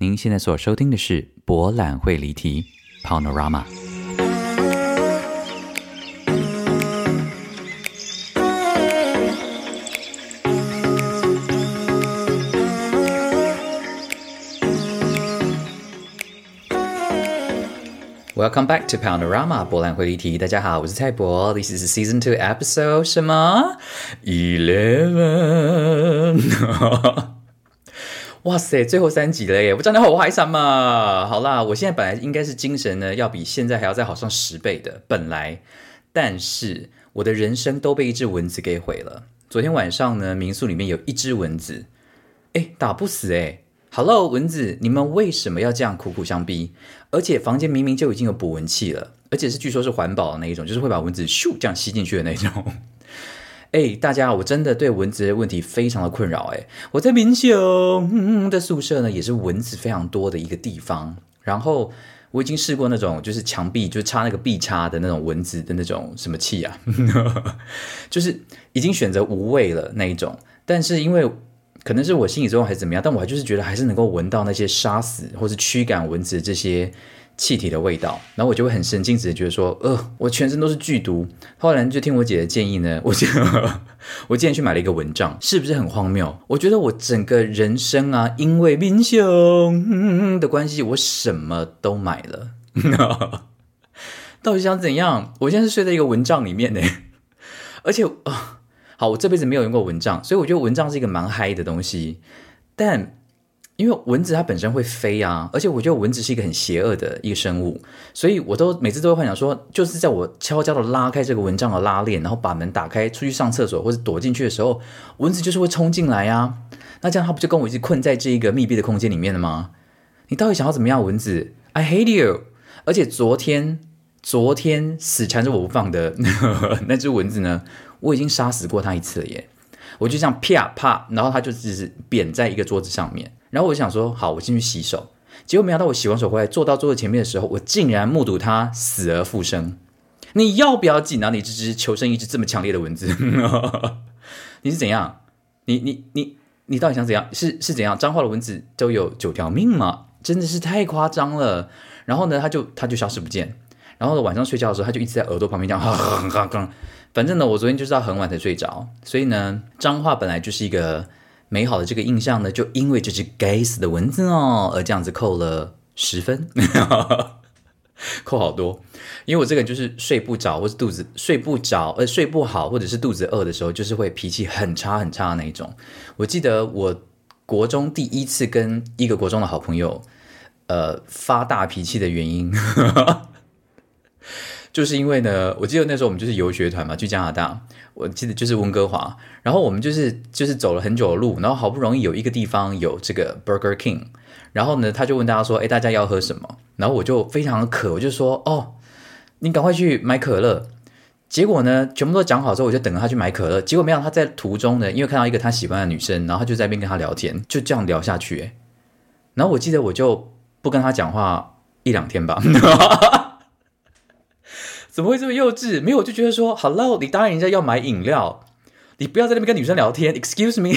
您现在所收听的是博览会离题 Panorama。Welcome back to Panorama 博览会离题。大家好，我是蔡博。This is season two episode 什么 eleven？哇塞，最后三集了耶！我真的好开心嘛！好啦，我现在本来应该是精神呢，要比现在还要再好上十倍的本来，但是我的人生都被一只蚊子给毁了。昨天晚上呢，民宿里面有一只蚊子，哎，打不死哎。Hello，蚊子，你们为什么要这样苦苦相逼？而且房间明明就已经有捕蚊器了，而且是据说是环保的那一种，就是会把蚊子咻这样吸进去的那种。哎，大家，我真的对蚊子的问题非常的困扰。哎，我在民雄的宿舍呢，也是蚊子非常多的一个地方。然后我已经试过那种，就是墙壁就插那个壁插的那种蚊子的那种什么器啊，就是已经选择无味了那一种。但是因为可能是我心理作用还是怎么样，但我还就是觉得还是能够闻到那些杀死或是驱赶蚊子这些气体的味道，然后我就会很神经质的觉得说，呃，我全身都是剧毒。后来就听我姐的建议呢，我就我竟然去买了一个蚊帐，是不是很荒谬？我觉得我整个人生啊，因为民雄的关系，我什么都买了。到底想怎样？我现在是睡在一个蚊帐里面呢，而且啊。好，我这辈子没有用过蚊帐，所以我觉得蚊帐是一个蛮嗨的东西。但因为蚊子它本身会飞啊，而且我觉得蚊子是一个很邪恶的一个生物，所以我都每次都会幻想说，就是在我悄悄的拉开这个蚊帐的拉链，然后把门打开出去上厕所或者躲进去的时候，蚊子就是会冲进来呀。那这样它不就跟我一直困在这一个密闭的空间里面了吗？你到底想要怎么样，蚊子？I hate you！而且昨天昨天死缠着我不放的 那只蚊子呢？我已经杀死过他一次了耶！我就这样啪啪，然后他就只是扁在一个桌子上面。然后我想说，好，我进去洗手。结果没想到我洗完手回来，坐到桌子前面的时候，我竟然目睹他死而复生。你要不要紧啊？你这只求生意志这么强烈的蚊子，你是怎样？你你你你到底想怎样？是是怎样？脏话的蚊子都有九条命吗？真的是太夸张了。然后呢，他就他就消失不见。然后晚上睡觉的时候，他就一直在耳朵旁边这样哈哈哈哈。反正呢，我昨天就是到很晚才睡着，所以呢，脏话本来就是一个美好的这个印象呢，就因为这只该死的蚊子哦，而这样子扣了十分，扣好多。因为我这个人就是睡不着，或是肚子睡不着，呃，睡不好，或者是肚子饿的时候，就是会脾气很差很差的那一种。我记得我国中第一次跟一个国中的好朋友，呃，发大脾气的原因。就是因为呢，我记得那时候我们就是游学团嘛，去加拿大。我记得就是温哥华，然后我们就是就是走了很久的路，然后好不容易有一个地方有这个 Burger King，然后呢，他就问大家说：“哎，大家要喝什么？”然后我就非常的渴，我就说：“哦，你赶快去买可乐。”结果呢，全部都讲好之后，我就等着他去买可乐。结果没想到他在途中呢，因为看到一个他喜欢的女生，然后他就在那边跟他聊天，就这样聊下去。哎，然后我记得我就不跟他讲话一两天吧。怎么会这么幼稚？没有，我就觉得说，Hello，你答应人家要买饮料，你不要在那边跟女生聊天。Excuse me，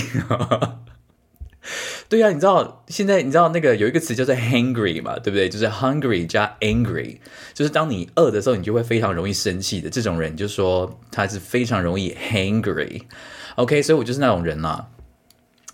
对呀，你知道现在你知道那个有一个词叫做 hungry 嘛，对不对？就是 hungry 加 angry，就是当你饿的时候，你就会非常容易生气的这种人，就说他是非常容易 hungry。OK，所以我就是那种人啦。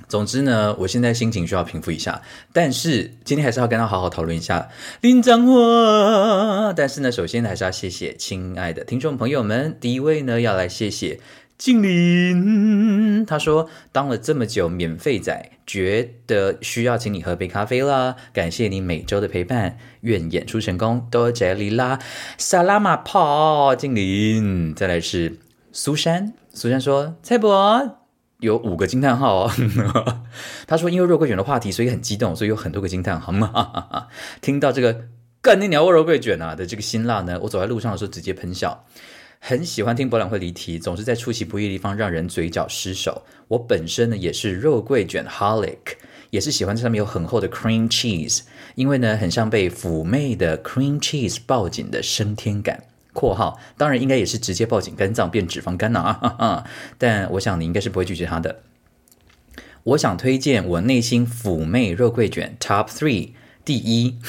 总之呢，我现在心情需要平复一下，但是今天还是要跟他好好讨论一下林脏话。但是呢，首先还是要谢谢亲爱的听众朋友们。第一位呢，要来谢谢静林，他说当了这么久免费仔，觉得需要请你喝杯咖啡啦。感谢你每周的陪伴，愿演出成功，多谢你啦。萨拉马泡静林，再来是苏珊，苏珊说蔡伯。有五个惊叹号哦，他说因为肉桂卷的话题，所以很激动，所以有很多个惊叹号嘛。听到这个干你鸟肉桂卷啊的这个辛辣呢，我走在路上的时候直接喷笑。很喜欢听博览会离题，总是在出其不意的地方让人嘴角失手。我本身呢也是肉桂卷 holic，也是喜欢这上面有很厚的 cream cheese，因为呢很像被妩媚的 cream cheese 抱紧的升天感。括号当然应该也是直接报警，肝脏变脂肪肝了啊！但我想你应该是不会拒绝他的。我想推荐我内心妩媚肉桂卷 Top Three 第一。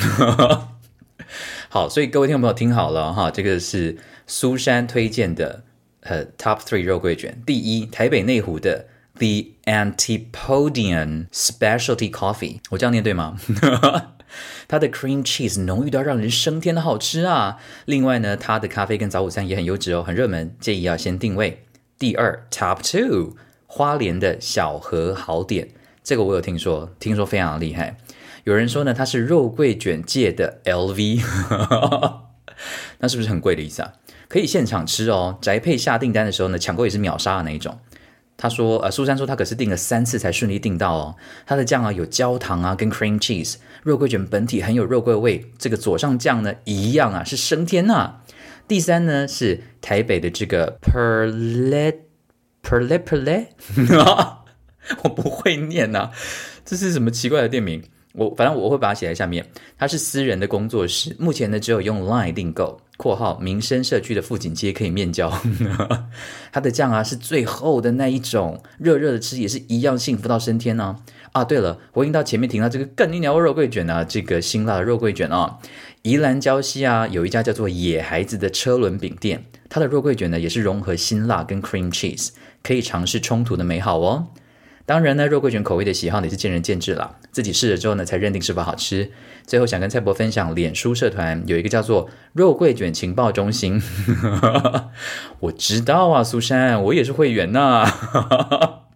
好，所以各位听众朋友听好了哈，这个是苏珊推荐的呃 Top Three 肉桂卷第一，台北内湖的 The Antipodian Specialty Coffee，我这样念对吗？它的 cream cheese 浓郁到让人升天的好吃啊！另外呢，它的咖啡跟早午餐也很优质哦，很热门，建议要先定位。第二 Top Two 花莲的小和好点，这个我有听说，听说非常厉害。有人说呢，它是肉桂卷界的 LV，那是不是很贵的意思啊？可以现场吃哦，宅配下订单的时候呢，抢购也是秒杀的那一种。他说：“呃，苏珊说他可是订了三次才顺利订到哦。他的酱啊有焦糖啊，跟 cream cheese，肉桂卷本体很有肉桂味，这个佐上酱呢一样啊，是升天呐。第三呢是台北的这个 perlet perlet perlet，我不会念呐，这是什么奇怪的店名？我反正我会把它写在下面。它是私人的工作室，目前呢只有用 line 订购。”括号民生社区的富锦街可以面交，它的酱啊是最厚的那一种，热热的吃也是一样幸福到升天呢。啊，啊对了，我已经到前面提到这个更牛牛肉桂卷啊，这个辛辣的肉桂卷啊，宜兰礁溪啊有一家叫做野孩子的车轮饼店，它的肉桂卷呢也是融合辛辣跟 cream cheese，可以尝试冲突的美好哦。当然呢，肉桂卷口味的喜好也是见仁见智了，自己试了之后呢，才认定是否好吃。最后想跟蔡博分享，脸书社团有一个叫做“肉桂卷情报中心”，我知道啊，苏珊，我也是会员呐。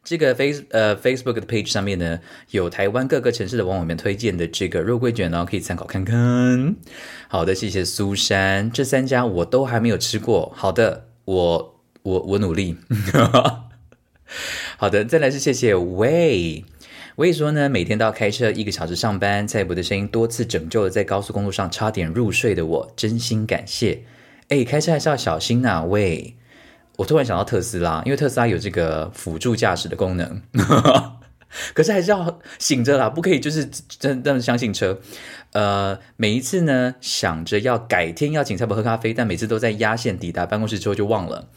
这个 face 呃 Facebook 的 page 上面呢，有台湾各个城市的网友们推荐的这个肉桂卷呢，可以参考看看。好的，谢谢苏珊，这三家我都还没有吃过。好的，我我我努力。好的，再来是谢谢喂。喂说呢，每天都要开车一个小时上班，蔡伯的声音多次拯救了在高速公路上差点入睡的我，真心感谢。哎，开车还是要小心呐，喂。我突然想到特斯拉，因为特斯拉有这个辅助驾驶的功能，可是还是要醒着啦，不可以就是真真的相信车。呃，每一次呢，想着要改天要请蔡伯喝咖啡，但每次都在压线抵达办公室之后就忘了。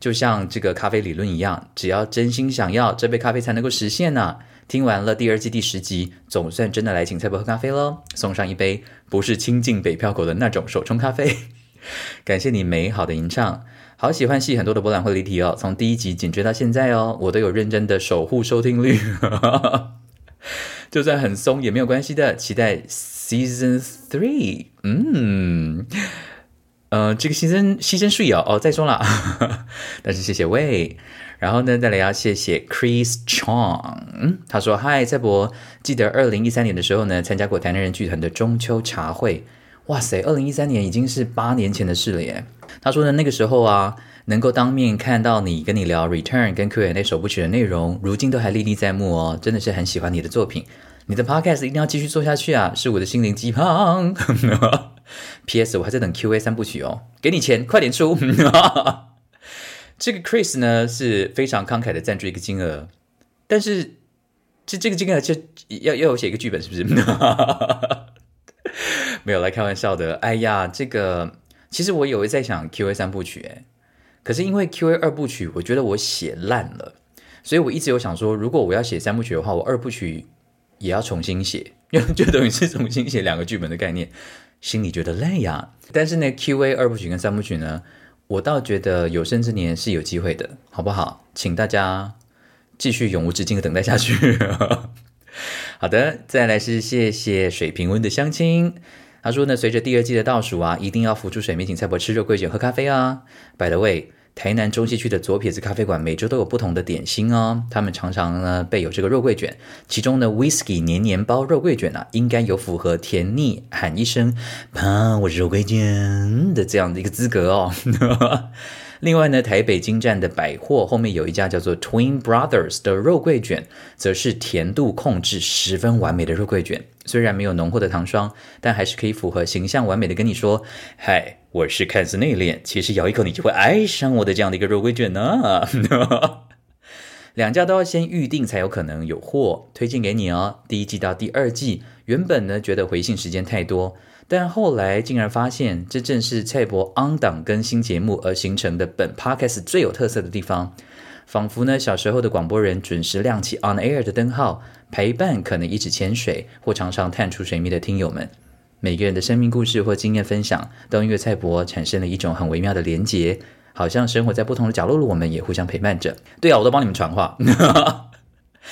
就像这个咖啡理论一样，只要真心想要，这杯咖啡才能够实现呢。听完了第二季第十集，总算真的来请蔡伯喝咖啡喽，送上一杯不是亲近北漂口的那种手冲咖啡。感谢你美好的吟唱，好喜欢戏很多的博览会离题哦，从第一集紧追到现在哦，我都有认真的守护收听率，就算很松也没有关系的，期待 Season Three，嗯。呃，这个牺牲牺牲税哦哦，再说了，但是谢谢喂，然后呢，再来要谢谢 Chris Chong，他说嗨，蔡博，记得二零一三年的时候呢，参加过台南人剧团的中秋茶会，哇塞，二零一三年已经是八年前的事了耶。他说呢，那个时候啊，能够当面看到你跟你聊 Return 跟 Q&A 首部曲的内容，如今都还历历在目哦，真的是很喜欢你的作品，你的 Podcast 一定要继续做下去啊，是我的心灵鸡汤。P.S. 我还在等 Q&A 三部曲哦，给你钱，快点出！这个 Chris 呢是非常慷慨的赞助一个金额，但是这这个金额就要要我写一个剧本，是不是？没有来开玩笑的。哎呀，这个其实我有在想 Q&A 三部曲，哎，可是因为 Q&A 二部曲，我觉得我写烂了，所以我一直有想说，如果我要写三部曲的话，我二部曲也要重新写，就等于是重新写两个剧本的概念。心里觉得累呀，但是呢，Q A 二部曲跟三部曲呢，我倒觉得有生之年是有机会的，好不好？请大家继续永无止境的等待下去。好的，再来是谢谢水平温的相亲，他说呢，随着第二季的倒数啊，一定要浮出水面，请蔡伯吃肉桂卷喝咖啡啊。By the way。台南中西区的左撇子咖啡馆每周都有不同的点心哦，他们常常呢备有这个肉桂卷，其中呢 whisky 年年包肉桂卷啊，应该有符合甜腻喊一声“啊，我是肉桂卷”的这样的一个资格哦。另外呢，台北金站的百货后面有一家叫做 Twin Brothers 的肉桂卷，则是甜度控制十分完美的肉桂卷。虽然没有浓厚的糖霜，但还是可以符合形象完美的跟你说：“嗨，我是看似内敛，其实咬一口你就会爱上我的这样的一个肉桂卷呢。” 两家都要先预定才有可能有货，推荐给你哦。第一季到第二季，原本呢觉得回信时间太多。但后来竟然发现，这正是蔡博 on 档更新节目而形成的本 podcast 最有特色的地方。仿佛呢小时候的广播人准时亮起 on air 的灯号，陪伴可能一直潜水或常常探出水面的听友们。每个人的生命故事或经验分享，都因为蔡博产生了一种很微妙的连结，好像生活在不同的角落的我们也互相陪伴着。对啊，我都帮你们传话，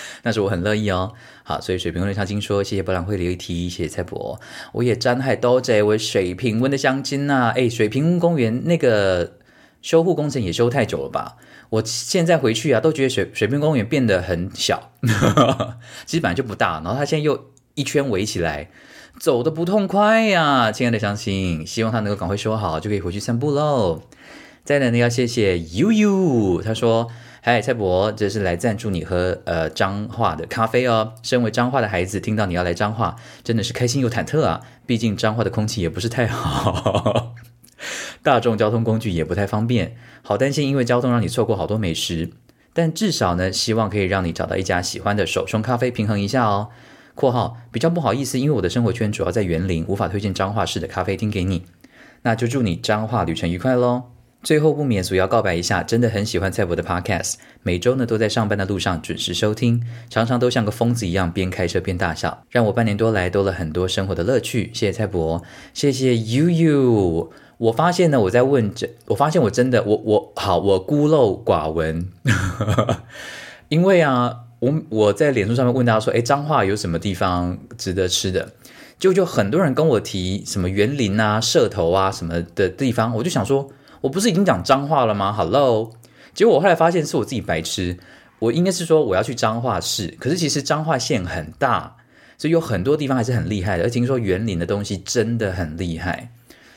但是我很乐意哦。好，所以水平温的相亲说，谢谢博览会的一提，谢谢蔡博，我也沾海多谢我水平温的相亲呐。哎，水平温公园那个修护工程也修太久了吧？我现在回去啊，都觉得水水平公园变得很小，其实本来就不大，然后它现在又一圈围起来。走的不痛快呀，亲爱的相亲，希望他能够赶快修好，就可以回去散步喽。再来呢，要谢谢悠悠，他说：“嗨，蔡伯，这是来赞助你喝呃彰化的咖啡哦。身为彰化的孩子，听到你要来彰化，真的是开心又忐忑啊。毕竟彰化的空气也不是太好，大众交通工具也不太方便，好担心因为交通让你错过好多美食。但至少呢，希望可以让你找到一家喜欢的手冲咖啡，平衡一下哦。”括号比较不好意思，因为我的生活圈主要在园林，无法推荐彰化市的咖啡厅给你。那就祝你彰化旅程愉快喽！最后不免俗要告白一下，真的很喜欢蔡博的 Podcast，每周呢都在上班的路上准时收听，常常都像个疯子一样边开车边大笑，让我半年多来多了很多生活的乐趣。谢谢蔡博，谢谢 You You。我发现呢，我在问这，我发现我真的，我我好，我孤陋寡闻，因为啊。我我在脸书上面问大家说，哎，彰化有什么地方值得吃的？就就很多人跟我提什么园林啊、社头啊什么的地方，我就想说，我不是已经讲彰化了吗？Hello，结果我后来发现是我自己白痴，我应该是说我要去彰化市，可是其实彰化县很大，所以有很多地方还是很厉害的，而听说园林的东西真的很厉害，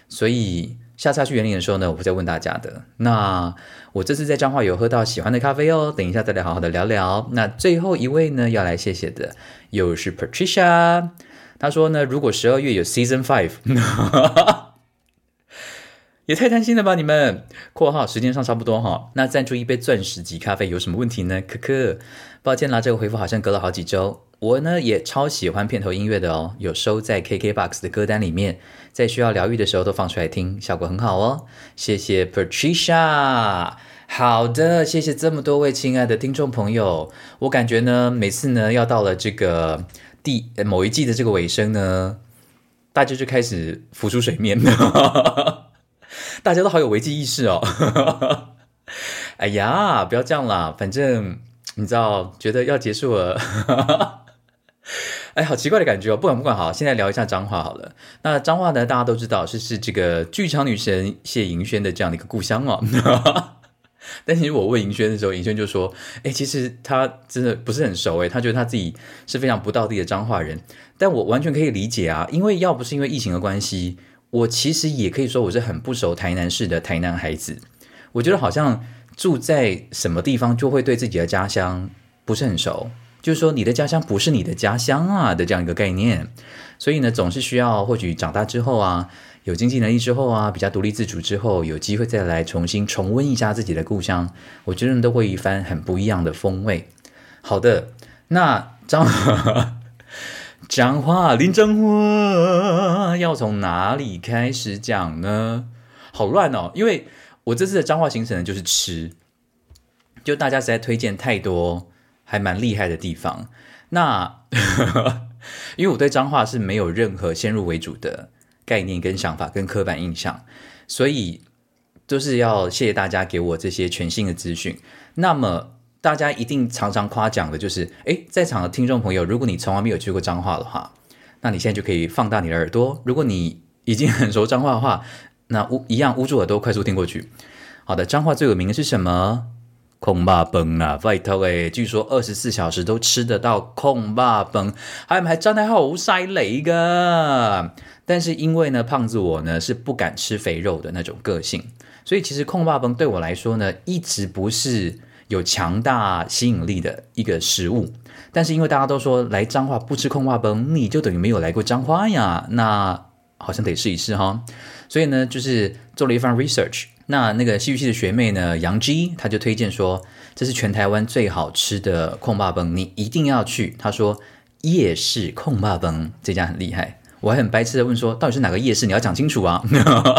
所以。下次去园林的时候呢，我会再问大家的。那我这次在彰化有喝到喜欢的咖啡哦，等一下再来好好的聊聊。那最后一位呢，要来谢谢的又是 Patricia，他说呢，如果十二月有 Season Five，也太贪心了吧你们。括号时间上差不多哈，那赞助一杯钻石级咖啡有什么问题呢？可可，抱歉啦，这个回复好像隔了好几周。我呢也超喜欢片头音乐的哦，有收在 KKBOX 的歌单里面，在需要疗愈的时候都放出来听，效果很好哦。谢谢 Patricia，好的，谢谢这么多位亲爱的听众朋友。我感觉呢，每次呢要到了这个第某一季的这个尾声呢，大家就开始浮出水面了，大家都好有危机意识哦。哎呀，不要这样啦，反正你知道，觉得要结束了。哎，好奇怪的感觉哦！不管不管，好，现在聊一下脏话好了。那脏话呢，大家都知道是是这个剧场女神谢盈萱的这样的一个故乡哦。但其实我问盈萱的时候，盈萱就说：“哎，其实她真的不是很熟，哎，她觉得她自己是非常不道地的脏话人。”但我完全可以理解啊，因为要不是因为疫情的关系，我其实也可以说我是很不熟台南市的台南孩子。我觉得好像住在什么地方，就会对自己的家乡不是很熟。就是说，你的家乡不是你的家乡啊的这样一个概念，所以呢，总是需要或许长大之后啊，有经济能力之后啊，比较独立自主之后，有机会再来重新重温一下自己的故乡，我觉得都会一番很不一样的风味。好的，那张讲话林正话要从哪里开始讲呢？好乱哦，因为我这次的脏话行程呢就是吃，就大家实在推荐太多。还蛮厉害的地方。那 因为我对脏话是没有任何先入为主的概念跟想法跟刻板印象，所以都是要谢谢大家给我这些全新的资讯。那么大家一定常常夸奖的就是，诶，在场的听众朋友，如果你从来没有去过脏话的话，那你现在就可以放大你的耳朵；如果你已经很熟脏话的话，那捂一样捂住耳朵，快速听过去。好的，脏话最有名的是什么？控霸崩啊，外头诶，据说二十四小时都吃得到控霸崩，还还真係好犀利噶。但是因为呢，胖子我呢是不敢吃肥肉的那种个性，所以其实控霸崩对我来说呢，一直不是有强大吸引力的一个食物。但是因为大家都说来彰化不吃控霸崩，你就等于没有来过彰化呀，那好像得试一试哈。所以呢，就是做了一番 research。那那个戏剧系的学妹呢，杨基，她就推荐说，这是全台湾最好吃的控霸崩，你一定要去。她说夜市控霸崩这家很厉害，我还很白痴的问说，到底是哪个夜市？你要讲清楚啊。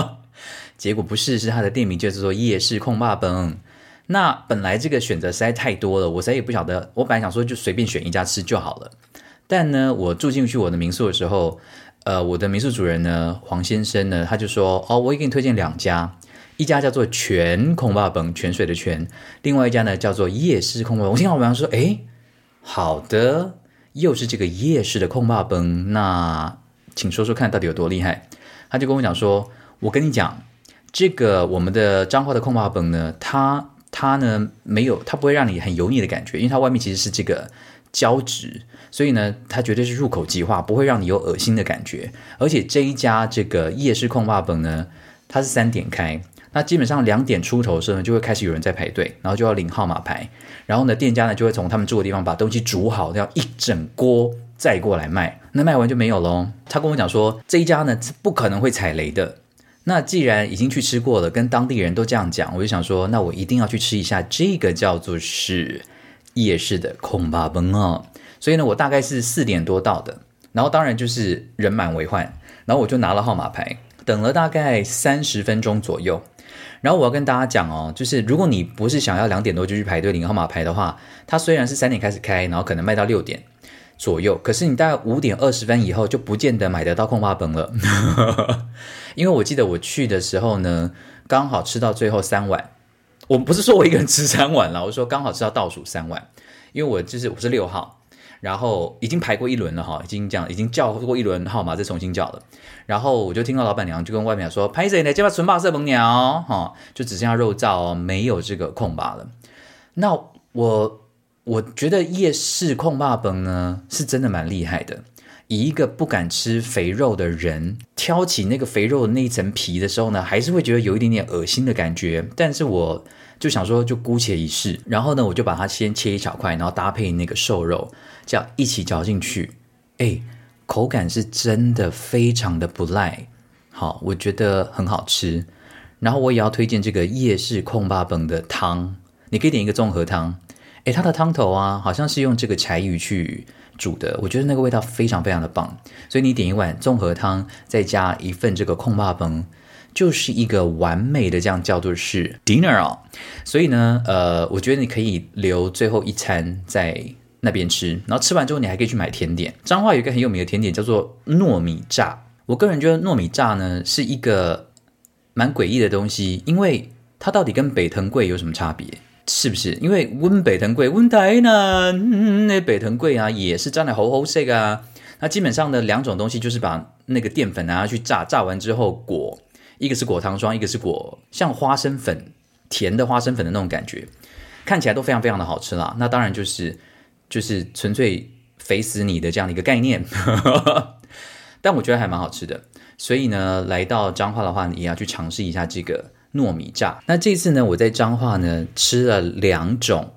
结果不是，是他的店名就叫做夜市控霸崩。那本来这个选择实在太多了，我实在也不晓得。我本来想说就随便选一家吃就好了，但呢，我住进去我的民宿的时候，呃，我的民宿主人呢，黄先生呢，他就说：“哦，我给你推荐两家，一家叫做泉空霸本泉水的泉，另外一家呢叫做夜市空霸。”我听到我朋友说：“哎，好的，又是这个夜市的空霸本，那请说说看到底有多厉害？”他就跟我讲说：“我跟你讲，这个我们的彰化的空霸本呢，它。”它呢没有，它不会让你很油腻的感觉，因为它外面其实是这个胶质，所以呢，它绝对是入口即化，不会让你有恶心的感觉。而且这一家这个夜市控霸本呢，它是三点开，那基本上两点出头的时候呢，就会开始有人在排队，然后就要领号码牌，然后呢，店家呢就会从他们住的地方把东西煮好，要一整锅再过来卖，那卖完就没有喽。他跟我讲说，这一家呢是不可能会踩雷的。那既然已经去吃过了，跟当地人都这样讲，我就想说，那我一定要去吃一下这个叫做是夜市的空巴崩哦。所以呢，我大概是四点多到的，然后当然就是人满为患，然后我就拿了号码牌，等了大概三十分钟左右。然后我要跟大家讲哦，就是如果你不是想要两点多就去排队领号码牌的话，它虽然是三点开始开，然后可能卖到六点左右，可是你大概五点二十分以后就不见得买得到空巴崩了。因为我记得我去的时候呢，刚好吃到最后三碗。我不是说我一个人吃三碗了，我说刚好吃到倒数三碗。因为我就是我是六号，然后已经排过一轮了哈，已经这样已经叫过一轮号码，再重新叫了。然后我就听到老板娘就跟外面说：“拍谁呢？这把纯白色萌鸟哈，就只剩下肉燥哦，没有这个空霸了。”那我我觉得夜市控霸本呢是真的蛮厉害的。以一个不敢吃肥肉的人挑起那个肥肉的那一层皮的时候呢，还是会觉得有一点点恶心的感觉。但是我就想说，就姑且一试。然后呢，我就把它先切一小块，然后搭配那个瘦肉，这样一起嚼进去。哎，口感是真的非常的不赖，好，我觉得很好吃。然后我也要推荐这个夜市控霸本的汤，你可以点一个综合汤。哎，它的汤头啊，好像是用这个柴鱼去。煮的，我觉得那个味道非常非常的棒，所以你点一碗综合汤，再加一份这个控霸崩，就是一个完美的这样叫做是 dinner 哦。所以呢，呃，我觉得你可以留最后一餐在那边吃，然后吃完之后你还可以去买甜点。彰化有一个很有名的甜点叫做糯米炸，我个人觉得糯米炸呢是一个蛮诡异的东西，因为它到底跟北藤贵有什么差别？是不是？因为温北藤贵、温台南那北藤贵啊，也是沾了猴猴色啊。那基本上的两种东西就是把那个淀粉拿去炸，炸完之后裹，一个是裹糖霜，一个是裹像花生粉，甜的花生粉的那种感觉，看起来都非常非常的好吃啦。那当然就是就是纯粹肥死你的这样的一个概念，但我觉得还蛮好吃的。所以呢，来到彰化的话，你也要去尝试一下这个。糯米炸。那这次呢，我在彰化呢吃了两种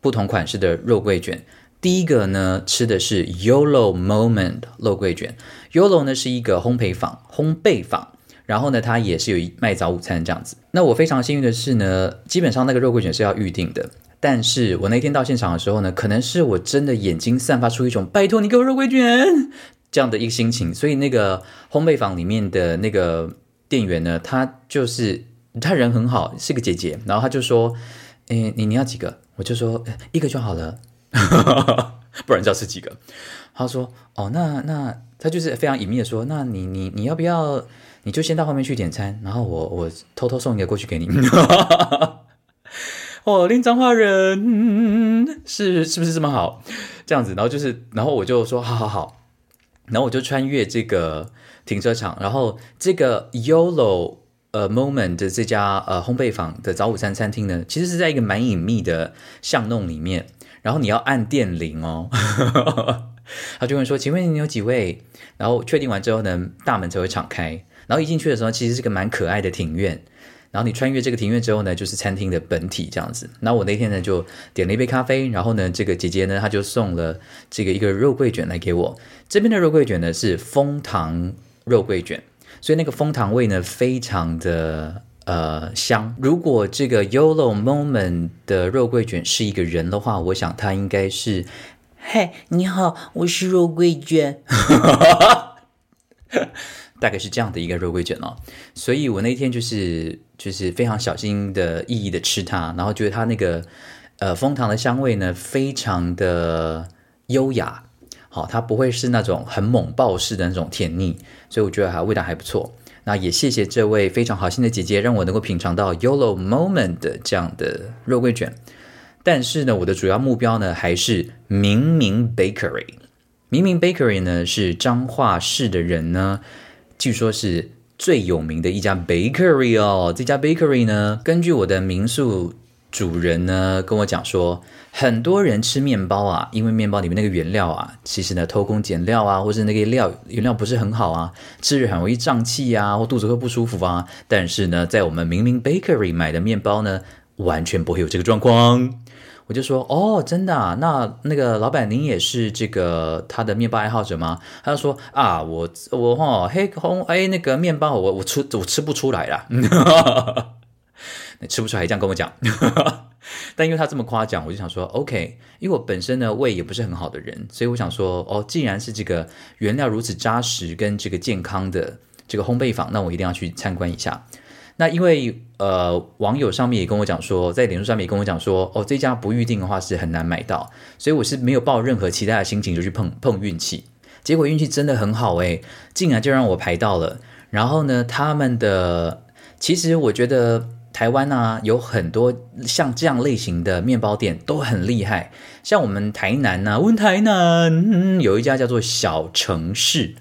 不同款式的肉桂卷。第一个呢，吃的是 Yolo Moment 肉桂卷。Yolo 呢是一个烘焙坊，烘焙坊，然后呢，它也是有一卖早午餐这样子。那我非常幸运的是呢，基本上那个肉桂卷是要预定的。但是我那天到现场的时候呢，可能是我真的眼睛散发出一种拜托你给我肉桂卷这样的一个心情，所以那个烘焙坊里面的那个店员呢，他就是。他人很好，是个姐姐，然后他就说：“诶，你你要几个？”我就说：“一个就好了，不然就要吃几个。”他说：“哦，那那他就是非常隐秘的说，那你你你要不要？你就先到后面去点餐，然后我我偷偷送一个过去给你。”哦，林彰化人是是不是这么好？这样子，然后就是，然后我就说：“好好好。”然后我就穿越这个停车场，然后这个 Yolo。呃，Moment 这家呃烘焙坊的早午餐餐厅呢，其实是在一个蛮隐秘的巷弄里面。然后你要按电铃哦，他就会说：“请问你有几位？”然后确定完之后呢，大门才会敞开。然后一进去的时候，其实是个蛮可爱的庭院。然后你穿越这个庭院之后呢，就是餐厅的本体这样子。那我那天呢就点了一杯咖啡，然后呢，这个姐姐呢，她就送了这个一个肉桂卷来给我。这边的肉桂卷呢是枫糖肉桂卷。所以那个枫糖味呢，非常的呃香。如果这个 Yolo Moment 的肉桂卷是一个人的话，我想他应该是，嗨，你好，我是肉桂卷。大概是这样的一个肉桂卷哦。所以我那天就是就是非常小心的、意义的吃它，然后觉得它那个呃蜂糖的香味呢，非常的优雅。好，它不会是那种很猛爆式的那种甜腻，所以我觉得还味道还不错。那也谢谢这位非常好心的姐姐，让我能够品尝到 Yolo Moment 的这样的肉桂卷。但是呢，我的主要目标呢还是明明 Bakery。明明 Bakery 呢是彰化市的人呢，据说是最有名的一家 Bakery 哦。这家 Bakery 呢，根据我的民宿主人呢跟我讲说。很多人吃面包啊，因为面包里面那个原料啊，其实呢偷工减料啊，或是那个料原料不是很好啊，吃着很容易胀气啊，或肚子会不舒服啊。但是呢，在我们明明 Bakery 买的面包呢，完全不会有这个状况。我就说哦，真的？啊那那个老板您也是这个他的面包爱好者吗？他就说啊，我我哈黑红哎那个面包我我吃我吃不出来啦。你吃不出来这样跟我讲。但因为他这么夸奖，我就想说，OK，因为我本身呢胃也不是很好的人，所以我想说，哦，既然是这个原料如此扎实跟这个健康的这个烘焙坊，那我一定要去参观一下。那因为呃网友上面也跟我讲说，在脸书上面也跟我讲说，哦，这家不预定的话是很难买到，所以我是没有抱任何期待的心情就去碰碰运气。结果运气真的很好诶，竟然就让我排到了。然后呢，他们的其实我觉得。台湾呢有很多像这样类型的面包店都很厉害，像我们台南呢，问台南有一家叫做小城市，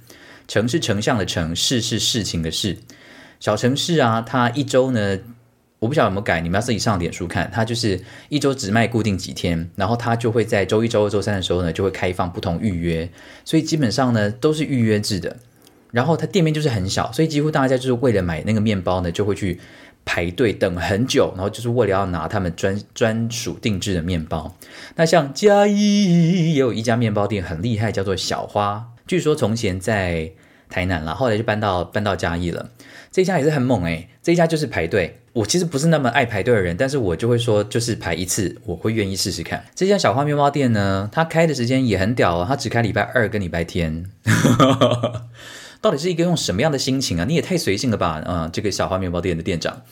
城是丞相的城，市是事情的事，小城市啊，它一周呢，我不晓得有没有改，你们要自己上脸书看，它就是一周只卖固定几天，然后它就会在周一、周二、周三的时候呢，就会开放不同预约，所以基本上呢都是预约制的，然后它店面就是很小，所以几乎大家就是为了买那个面包呢，就会去。排队等很久，然后就是为了要拿他们专专属定制的面包。那像嘉义也有一家面包店很厉害，叫做小花。据说从前在台南了，后来就搬到搬到嘉义了。这家也是很猛诶，这家就是排队。我其实不是那么爱排队的人，但是我就会说，就是排一次，我会愿意试试看。这家小花面包店呢，它开的时间也很屌哦，它只开礼拜二跟礼拜天。到底是一个用什么样的心情啊？你也太随性了吧！嗯，这个小花面包店的店长，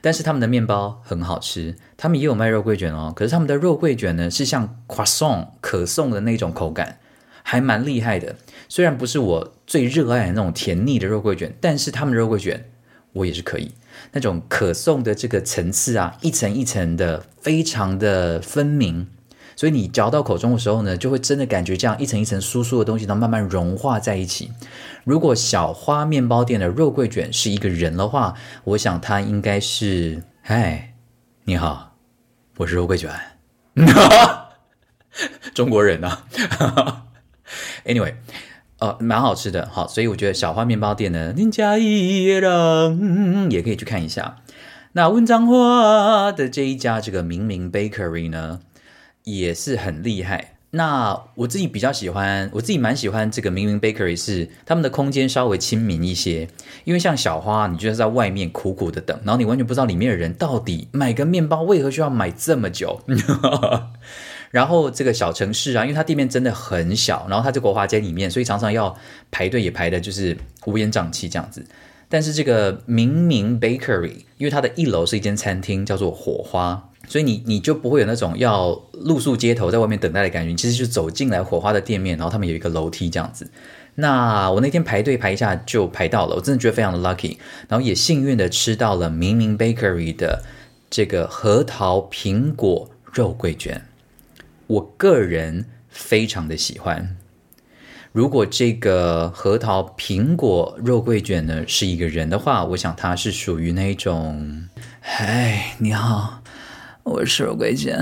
但是他们的面包很好吃，他们也有卖肉桂卷哦。可是他们的肉桂卷呢，是像 croissant 可颂的那种口感，还蛮厉害的。虽然不是我最热爱的那种甜腻的肉桂卷，但是他们的肉桂卷我也是可以。那种可颂的这个层次啊，一层一层的，非常的分明。所以你嚼到口中的时候呢，就会真的感觉这样一层一层酥酥的东西，然后慢慢融化在一起。如果小花面包店的肉桂卷是一个人的话，我想他应该是：嗨，你好，我是肉桂卷，中国人啊。Anyway，呃，蛮好吃的，好，所以我觉得小花面包店呢，林家一人也可以去看一下。那温章花的这一家这个明明 Bakery 呢？也是很厉害。那我自己比较喜欢，我自己蛮喜欢这个明明 Bakery，是他们的空间稍微亲民一些。因为像小花，你就是在外面苦苦的等，然后你完全不知道里面的人到底买个面包为何需要买这么久。然后这个小城市啊，因为它地面真的很小，然后它在国华街里面，所以常常要排队也排的就是乌烟瘴气这样子。但是这个明明 Bakery，因为它的一楼是一间餐厅，叫做火花。所以你你就不会有那种要露宿街头在外面等待的感觉，其实就走进来火花的店面，然后他们有一个楼梯这样子。那我那天排队排一下就排到了，我真的觉得非常的 lucky，然后也幸运的吃到了明明 Bakery 的这个核桃苹果肉桂卷，我个人非常的喜欢。如果这个核桃苹果肉桂卷呢是一个人的话，我想他是属于那种，嗨，你好。我是肉桂卷，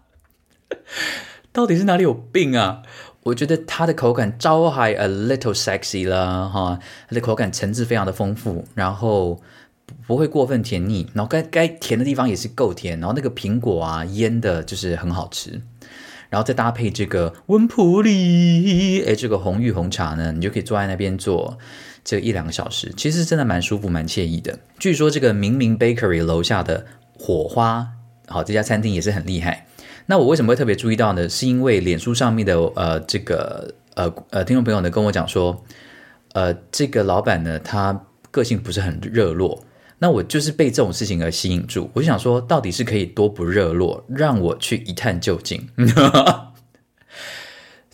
到底是哪里有病啊？我觉得它的口感招还 a little sexy 了哈，它的口感层次非常的丰富，然后不会过分甜腻，然后该该甜的地方也是够甜，然后那个苹果啊腌的就是很好吃，然后再搭配这个温普里，哎，这个红玉红茶呢，你就可以坐在那边坐这一两个小时，其实真的蛮舒服蛮惬意的。据说这个明明 Bakery 楼下的。火花，好，这家餐厅也是很厉害。那我为什么会特别注意到呢？是因为脸书上面的呃这个呃呃听众朋友呢跟我讲说，呃，这个老板呢，他个性不是很热络。那我就是被这种事情而吸引住，我就想说，到底是可以多不热络，让我去一探究竟。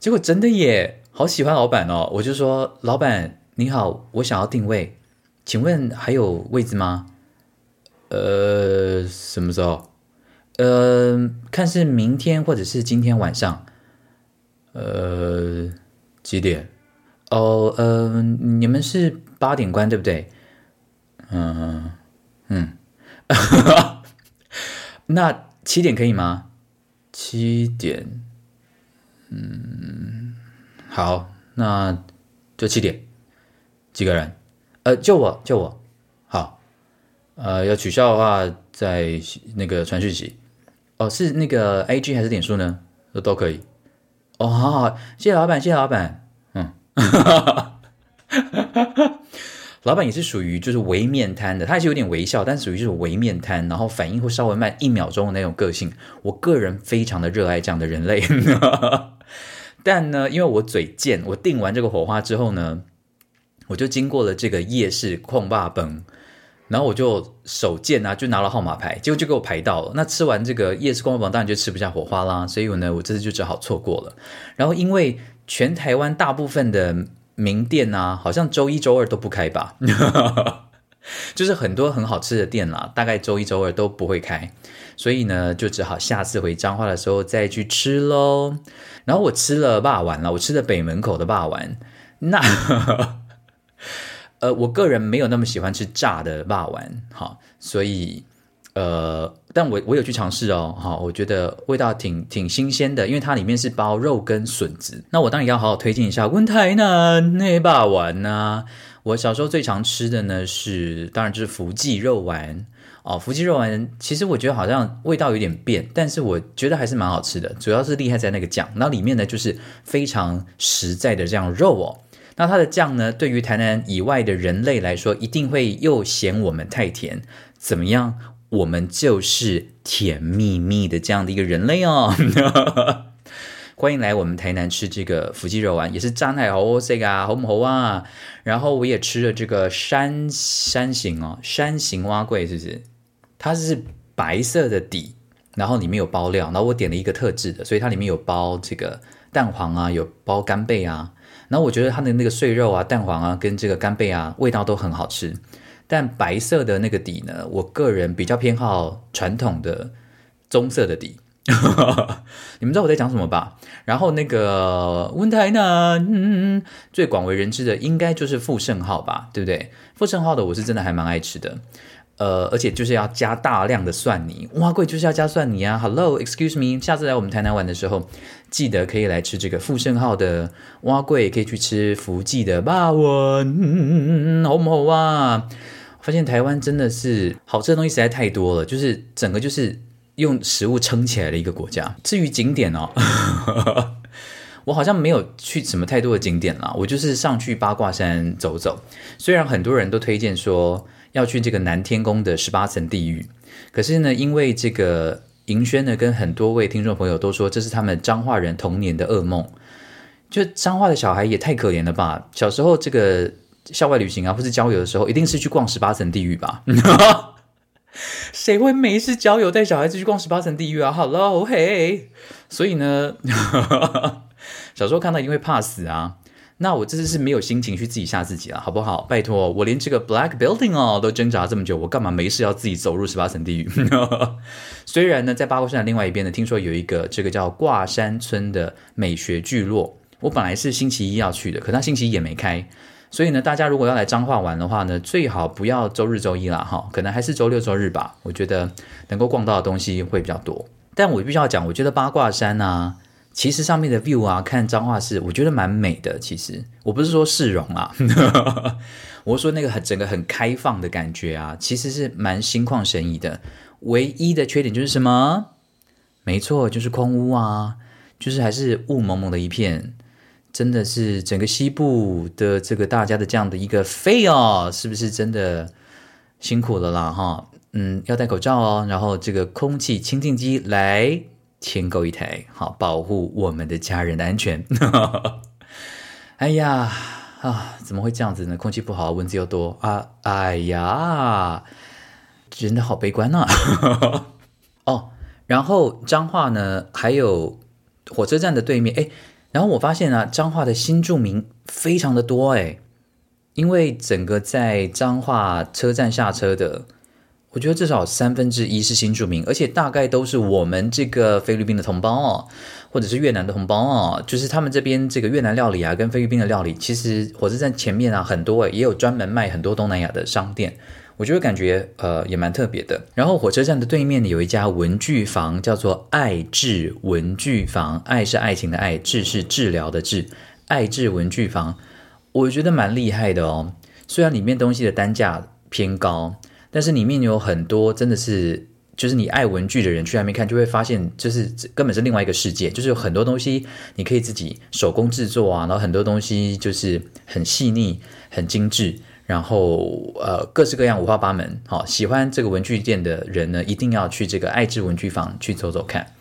结果真的耶，好喜欢老板哦！我就说，老板你好，我想要定位，请问还有位置吗？呃，什么时候？呃，看是明天或者是今天晚上。呃，几点？哦，呃，你们是八点关对不对？嗯嗯，那七点可以吗？七点，嗯，好，那就七点。几个人？呃，就我，就我。呃，要取消的话，在那个传讯息。哦，是那个 A G 还是点数呢？都都可以。哦，好好，谢谢老板，谢谢老板。嗯。老板也是属于就是微面瘫的，他还是有点微笑，但属于这种微面瘫，然后反应会稍微慢一秒钟的那种个性。我个人非常的热爱这样的人类，但呢，因为我嘴贱，我订完这个火花之后呢，我就经过了这个夜市控霸崩，然后我就手贱啊，就拿了号码牌，结果就给我排到了。那吃完这个夜市控霸崩，当然就吃不下火花啦，所以呢，我这次就只好错过了。然后因为全台湾大部分的。名店啊，好像周一周二都不开吧，就是很多很好吃的店啦，大概周一周二都不会开，所以呢，就只好下次回彰化的时候再去吃喽。然后我吃了霸丸了，我吃了北门口的霸丸，那呃，我个人没有那么喜欢吃炸的霸丸，哈，所以。呃，但我我有去尝试哦，哈，我觉得味道挺挺新鲜的，因为它里面是包肉跟笋子。那我当然要好好推荐一下温台南那霸丸呐。我小时候最常吃的呢是，当然就是福记肉丸哦。福记肉丸其实我觉得好像味道有点变，但是我觉得还是蛮好吃的，主要是厉害在那个酱。那里面呢就是非常实在的这样肉哦。那它的酱呢，对于台南以外的人类来说，一定会又嫌我们太甜，怎么样？我们就是甜蜜蜜的这样的一个人类哦，欢迎来我们台南吃这个福记肉丸，也是炸奶猴这个啊，好不好啊？然后我也吃了这个山山形哦，山形蛙桂是不是？它是白色的底，然后里面有包料，然后我点了一个特制的，所以它里面有包这个蛋黄啊，有包干贝啊，然后我觉得它的那个碎肉啊、蛋黄啊跟这个干贝啊，味道都很好吃。但白色的那个底呢，我个人比较偏好传统的棕色的底。你们知道我在讲什么吧？然后那个温台南最广为人知的应该就是傅盛号吧，对不对？傅盛号的我是真的还蛮爱吃的，呃，而且就是要加大量的蒜泥，哇贵就是要加蒜泥啊！Hello，excuse me，下次来我们台南玩的时候，记得可以来吃这个富盛号的蛙贵，可以去吃福记的霸王，好不好啊？发现台湾真的是好吃的东西实在太多了，就是整个就是用食物撑起来的一个国家。至于景点哦，我好像没有去什么太多的景点啦，我就是上去八卦山走走。虽然很多人都推荐说要去这个南天宫的十八层地狱，可是呢，因为这个银轩呢跟很多位听众朋友都说这是他们彰化人童年的噩梦，就彰化的小孩也太可怜了吧，小时候这个。校外旅行啊，或是郊游的时候，一定是去逛十八层地狱吧？谁会没事郊游带小孩子去逛十八层地狱啊？Hello，嘿，所以呢，小时候看到一定会怕死啊。那我这次是没有心情去自己吓自己了，好不好？拜托，我连这个 Black Building 哦都挣扎这么久，我干嘛没事要自己走入十八层地狱？虽然呢，在八卦山的另外一边呢，听说有一个这个叫挂山村的美学聚落，我本来是星期一要去的，可他星期一也没开。所以呢，大家如果要来彰化玩的话呢，最好不要周日周一啦，哈，可能还是周六周日吧。我觉得能够逛到的东西会比较多。但我必须要讲，我觉得八卦山啊，其实上面的 view 啊，看彰化市，我觉得蛮美的。其实我不是说市容啊，我说那个很整个很开放的感觉啊，其实是蛮心旷神怡的。唯一的缺点就是什么？没错，就是空屋啊，就是还是雾蒙蒙的一片。真的是整个西部的这个大家的这样的一个飞哦，是不是真的辛苦了啦？哈，嗯，要戴口罩哦，然后这个空气清净机来添购一台，好保护我们的家人的安全。哎呀，啊，怎么会这样子呢？空气不好，蚊子又多啊！哎呀，真的好悲观呐！哦，然后彰化呢，还有火车站的对面，哎，然后我发现啊，彰化的新住民非常的多，哎，因为整个在彰化车站下车的。我觉得至少三分之一是新住民，而且大概都是我们这个菲律宾的同胞哦，或者是越南的同胞哦，就是他们这边这个越南料理啊，跟菲律宾的料理，其实火车站前面啊很多也有专门卖很多东南亚的商店，我就会感觉呃也蛮特别的。然后火车站的对面有一家文具房，叫做爱智文具房，爱是爱情的爱，智是治疗的治，爱智文具房，我觉得蛮厉害的哦。虽然里面东西的单价偏高。但是里面有很多真的是，就是你爱文具的人去那边看，就会发现，就是根本是另外一个世界，就是有很多东西你可以自己手工制作啊，然后很多东西就是很细腻、很精致，然后呃各式各样、五花八门。好，喜欢这个文具店的人呢，一定要去这个爱智文具坊去走走看。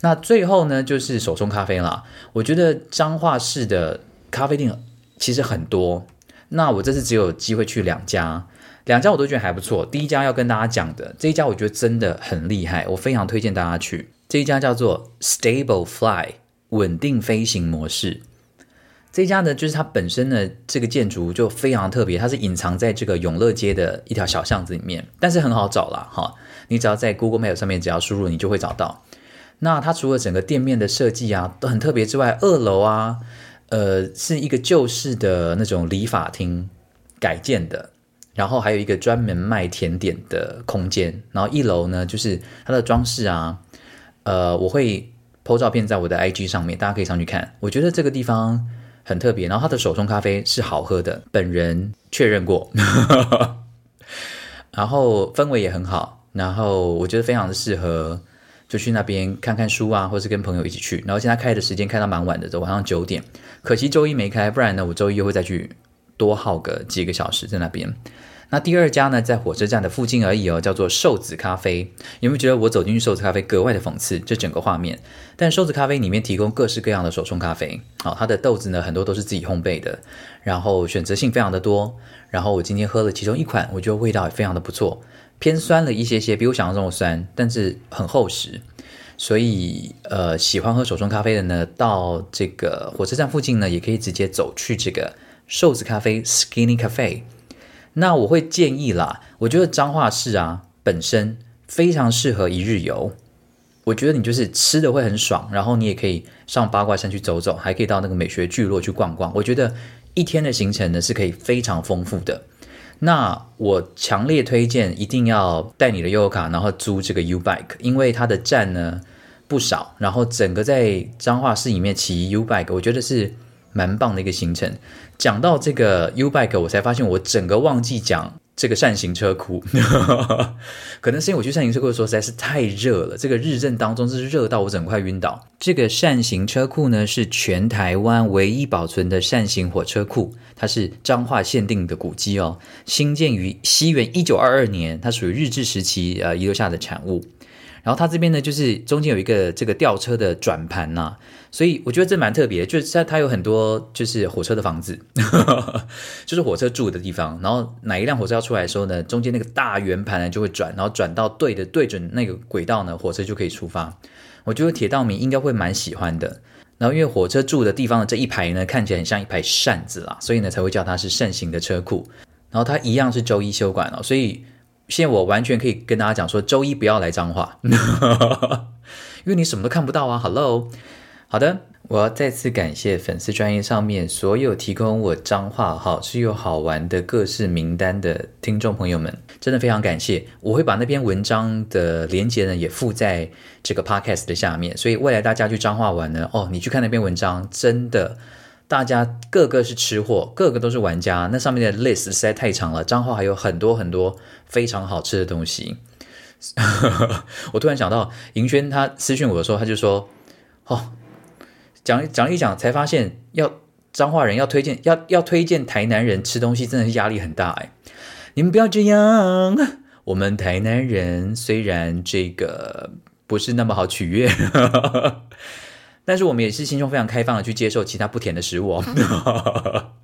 那最后呢，就是手冲咖啡啦。我觉得彰化市的咖啡店其实很多，那我这次只有机会去两家。两家我都觉得还不错。第一家要跟大家讲的这一家，我觉得真的很厉害，我非常推荐大家去。这一家叫做 Stable Fly 稳定飞行模式。这一家呢，就是它本身呢这个建筑就非常特别，它是隐藏在这个永乐街的一条小巷子里面，但是很好找啦。哈。你只要在 Google Map 上面只要输入，你就会找到。那它除了整个店面的设计啊都很特别之外，二楼啊，呃，是一个旧式的那种理发厅改建的。然后还有一个专门卖甜点的空间，然后一楼呢就是它的装饰啊，呃，我会 po 照片在我的 IG 上面，大家可以上去看。我觉得这个地方很特别，然后它的手冲咖啡是好喝的，本人确认过，然后氛围也很好，然后我觉得非常的适合，就去那边看看书啊，或是跟朋友一起去。然后现在开的时间开到蛮晚的，晚上九点，可惜周一没开，不然呢我周一又会再去。多耗个几个小时在那边。那第二家呢，在火车站的附近而已哦，叫做瘦子咖啡。有没有觉得我走进去瘦子咖啡格外的讽刺这整个画面？但瘦子咖啡里面提供各式各样的手冲咖啡，好，它的豆子呢很多都是自己烘焙的，然后选择性非常的多。然后我今天喝了其中一款，我觉得味道也非常的不错，偏酸了一些些，比我想象中的酸，但是很厚实。所以呃，喜欢喝手冲咖啡的呢，到这个火车站附近呢，也可以直接走去这个。瘦子咖啡 （Skinny Cafe），那我会建议啦。我觉得彰化市啊，本身非常适合一日游。我觉得你就是吃的会很爽，然后你也可以上八卦山去走走，还可以到那个美学聚落去逛逛。我觉得一天的行程呢是可以非常丰富的。那我强烈推荐一定要带你的悠游卡，然后租这个 U Bike，因为它的站呢不少，然后整个在彰化市里面骑 U Bike，我觉得是。蛮棒的一个行程。讲到这个 U Bike，我才发现我整个忘记讲这个扇形车库。可能是因为我去扇形车库的时候实在是太热了，这个日正当中是热到我整块晕倒。这个扇形车库呢，是全台湾唯一保存的扇形火车库，它是彰化限定的古迹哦，兴建于西元一九二二年，它属于日治时期呃遗留下的产物。然后它这边呢，就是中间有一个这个吊车的转盘呐，所以我觉得这蛮特别，就是它它有很多就是火车的房子，就是火车住的地方。然后哪一辆火车要出来的时候呢，中间那个大圆盘呢就会转，然后转到对的对准那个轨道呢，火车就可以出发。我觉得铁道迷应该会蛮喜欢的。然后因为火车住的地方的这一排呢，看起来很像一排扇子啦，所以呢才会叫它是扇形的车库。然后它一样是周一休馆哦，所以。现在我完全可以跟大家讲说，周一不要来脏话，因为你什么都看不到啊。Hello，好的，我要再次感谢粉丝专业上面所有提供我脏话好吃又好玩的各式名单的听众朋友们，真的非常感谢。我会把那篇文章的连接呢也附在这个 podcast 的下面，所以未来大家去脏话玩呢，哦，你去看那篇文章，真的。大家个个是吃货，个个都是玩家。那上面的 list 实在太长了，账号还有很多很多非常好吃的东西。我突然想到，银轩他私讯我的时候，他就说：“哦，讲讲一讲，才发现要彰化人要推荐，要要推荐台南人吃东西，真的是压力很大哎。你们不要这样，我们台南人虽然这个不是那么好取悦。”但是我们也是心胸非常开放的去接受其他不甜的食物哦。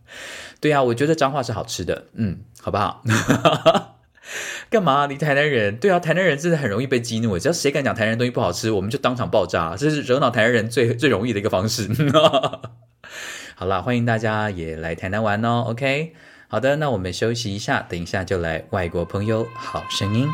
对啊，我觉得彰化是好吃的，嗯，好不好？干嘛？你台南人？对啊，台南人真的很容易被激怒。只要谁敢讲台南东西不好吃，我们就当场爆炸。这是惹恼台南人最最容易的一个方式。好了，欢迎大家也来台南玩哦。OK，好的，那我们休息一下，等一下就来外国朋友好声音。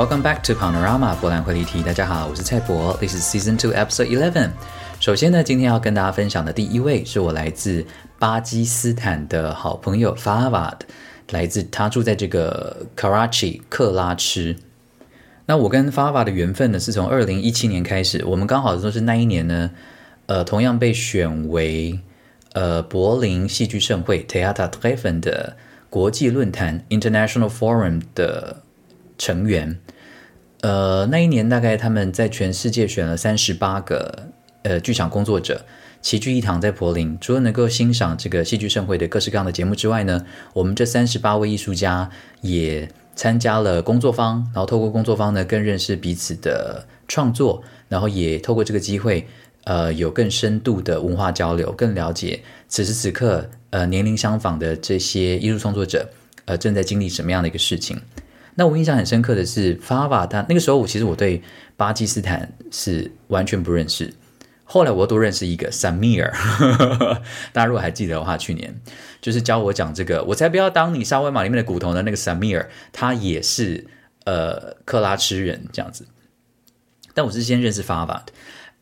Welcome back to Panorama 波兰会离题。大家好，我是蔡博，This is Season Two Episode Eleven。首先呢，今天要跟大家分享的第一位是我来自巴基斯坦的好朋友 Fawad，来自他住在这个 Karachi 克拉吃。那我跟 Fawad 的缘分呢，是从二零一七年开始，我们刚好都是那一年呢，呃，同样被选为呃柏林戏剧盛会 Teatretreffen 的国际论坛 International Forum 的成员。呃，那一年大概他们在全世界选了三十八个呃剧场工作者齐聚一堂在柏林，除了能够欣赏这个戏剧盛会的各式各样的节目之外呢，我们这三十八位艺术家也参加了工作坊，然后透过工作坊呢更认识彼此的创作，然后也透过这个机会呃有更深度的文化交流，更了解此时此刻呃年龄相仿的这些艺术创作者呃正在经历什么样的一个事情。那我印象很深刻的是，Fava 他那个时候，我其实我对巴基斯坦是完全不认识。后来我多认识一个 Samir，大家如果还记得的话，去年就是教我讲这个，我才不要当你沙威玛里面的骨头的那个 Samir，他也是呃克拉吃人这样子。但我是先认识 Fava，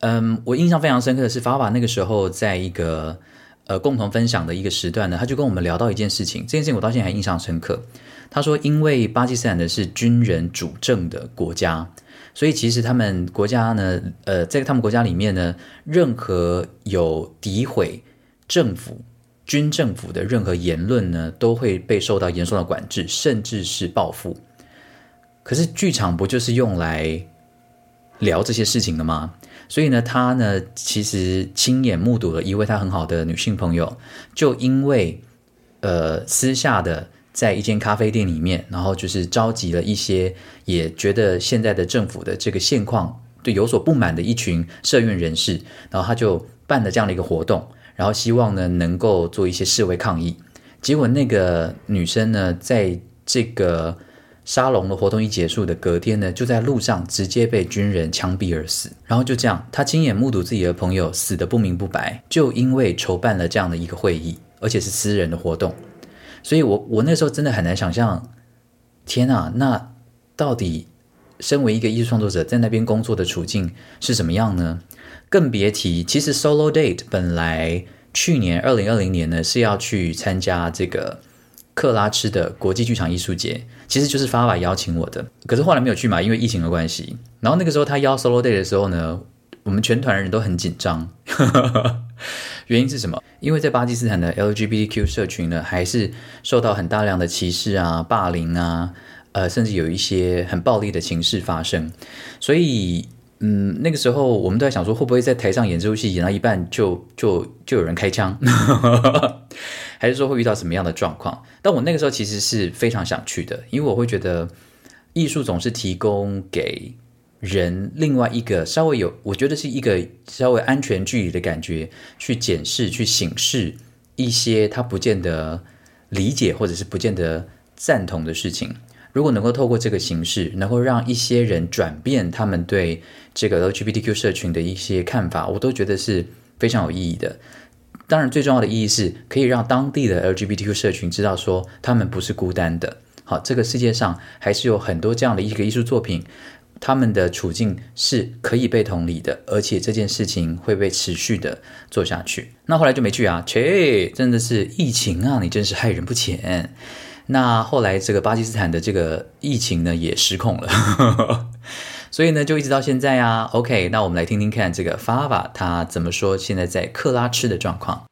嗯，我印象非常深刻的是 Fava 那个时候在一个呃共同分享的一个时段呢，他就跟我们聊到一件事情，这件事情我到现在还印象深刻。他说：“因为巴基斯坦呢是军人主政的国家，所以其实他们国家呢，呃，在他们国家里面呢，任何有诋毁政府、军政府的任何言论呢，都会被受到严重的管制，甚至是报复。可是剧场不就是用来聊这些事情的吗？所以呢，他呢，其实亲眼目睹了一位他很好的女性朋友，就因为呃私下的。”在一间咖啡店里面，然后就是召集了一些也觉得现在的政府的这个现况对有所不满的一群社运人士，然后他就办了这样的一个活动，然后希望呢能够做一些示威抗议。结果那个女生呢，在这个沙龙的活动一结束的隔天呢，就在路上直接被军人枪毙而死。然后就这样，他亲眼目睹自己的朋友死的不明不白，就因为筹办了这样的一个会议，而且是私人的活动。所以，我我那时候真的很难想象，天啊，那到底身为一个艺术创作者在那边工作的处境是怎么样呢？更别提，其实 Solo Date 本来去年二零二零年呢是要去参加这个克拉吃的国际剧场艺术节，其实就是发法邀请我的，可是后来没有去嘛，因为疫情的关系。然后那个时候他邀 Solo Date 的时候呢，我们全团人都很紧张。原因是什么？因为在巴基斯坦的 LGBTQ 社群呢，还是受到很大量的歧视啊、霸凌啊，呃，甚至有一些很暴力的情势发生。所以，嗯，那个时候我们都在想说，会不会在台上演这部戏演到一半就就就有人开枪，还是说会遇到什么样的状况？但我那个时候其实是非常想去的，因为我会觉得艺术总是提供给。人另外一个稍微有，我觉得是一个稍微安全距离的感觉，去检视、去审视一些他不见得理解或者是不见得赞同的事情。如果能够透过这个形式，能够让一些人转变他们对这个 LGBTQ 社群的一些看法，我都觉得是非常有意义的。当然，最重要的意义是可以让当地的 LGBTQ 社群知道说他们不是孤单的。好，这个世界上还是有很多这样的一个艺术作品。他们的处境是可以被同理的，而且这件事情会被持续的做下去。那后来就没去啊，切，真的是疫情啊，你真是害人不浅。那后来这个巴基斯坦的这个疫情呢也失控了，所以呢就一直到现在啊。OK，那我们来听听看这个 Fava 他怎么说现在在克拉吃的状况。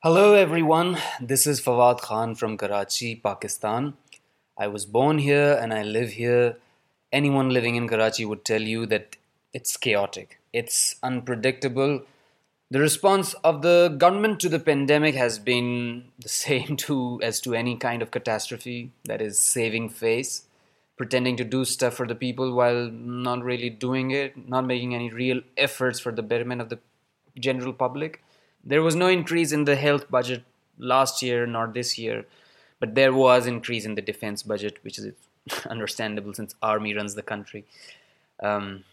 Hello everyone, this is Fawad Khan from Karachi, Pakistan. I was born here and I live here. Anyone living in Karachi would tell you that it's chaotic, it's unpredictable. The response of the government to the pandemic has been the same to as to any kind of catastrophe that is saving face, pretending to do stuff for the people while not really doing it, not making any real efforts for the betterment of the general public. There was no increase in the health budget last year nor this year, but there was increase in the defense budget, which is understandable since army runs the country. Um,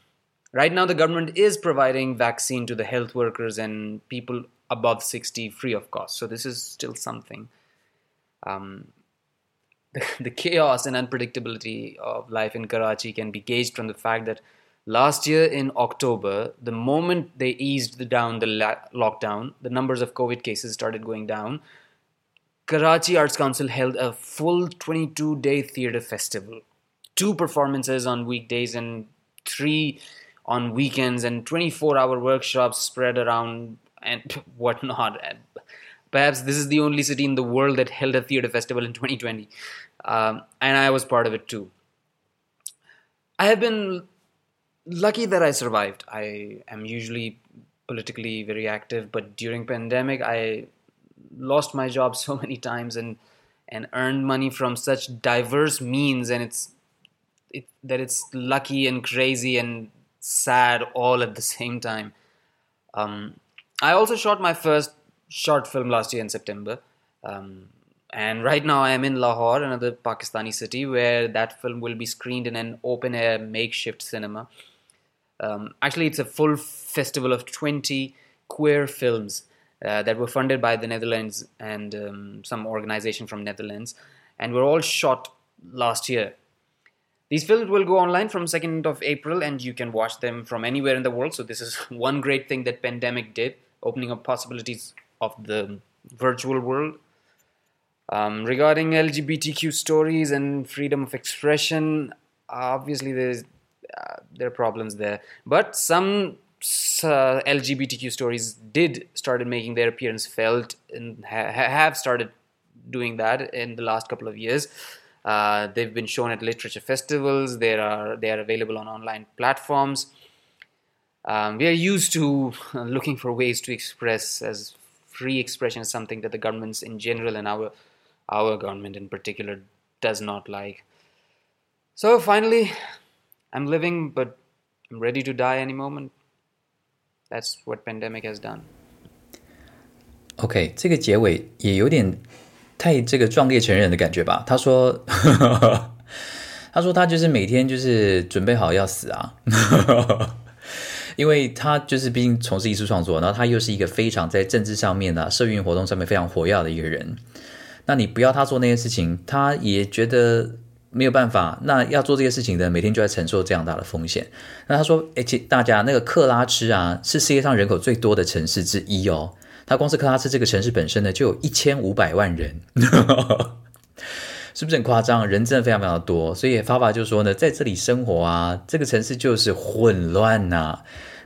right now, the government is providing vaccine to the health workers and people above 60 free of cost. So this is still something. Um, the, the chaos and unpredictability of life in Karachi can be gauged from the fact that last year in October, the moment they eased down the la- lockdown, the numbers of COVID cases started going down. Karachi Arts Council held a full 22 day theatre festival. Two performances on weekdays and three on weekends, and 24 hour workshops spread around and whatnot. Perhaps this is the only city in the world that held a theatre festival in 2020, um, and I was part of it too. I have been lucky that I survived. I am usually politically very active, but during pandemic, I lost my job so many times and and earned money from such diverse means and it's it, that it's lucky and crazy and sad all at the same time. Um, i also shot my first short film last year in september. Um, and right now i am in lahore another pakistani city where that film will be screened in an open air makeshift cinema. Um, actually it's a full festival of 20 queer films uh, that were funded by the Netherlands and um, some organization from Netherlands, and were all shot last year. These films will go online from 2nd of April, and you can watch them from anywhere in the world. So this is one great thing that pandemic did, opening up possibilities of the virtual world. Um, regarding LGBTQ stories and freedom of expression, obviously there's uh, there are problems there, but some uh, LGBTQ stories did started making their appearance felt and ha- have started doing that in the last couple of years. Uh, they've been shown at literature festivals. They are they are available on online platforms. Um, we are used to looking for ways to express as free expression is something that the governments in general and our our government in particular does not like. So finally, I'm living, but I'm ready to die any moment. That's what pandemic has done. OK，这个结尾也有点太这个壮烈成人的感觉吧？他说，他说他就是每天就是准备好要死啊，因为他就是毕竟从事艺术创作，然后他又是一个非常在政治上面啊、社运活动上面非常活跃的一个人。那你不要他做那些事情，他也觉得。没有办法，那要做这些事情的，每天就在承受这样大的风险。那他说：“而且大家那个克拉吃啊，是世界上人口最多的城市之一哦。他光是克拉吃这个城市本身呢，就有一千五百万人，是不是很夸张？人真的非常非常多。所以发发就说呢，在这里生活啊，这个城市就是混乱呐。”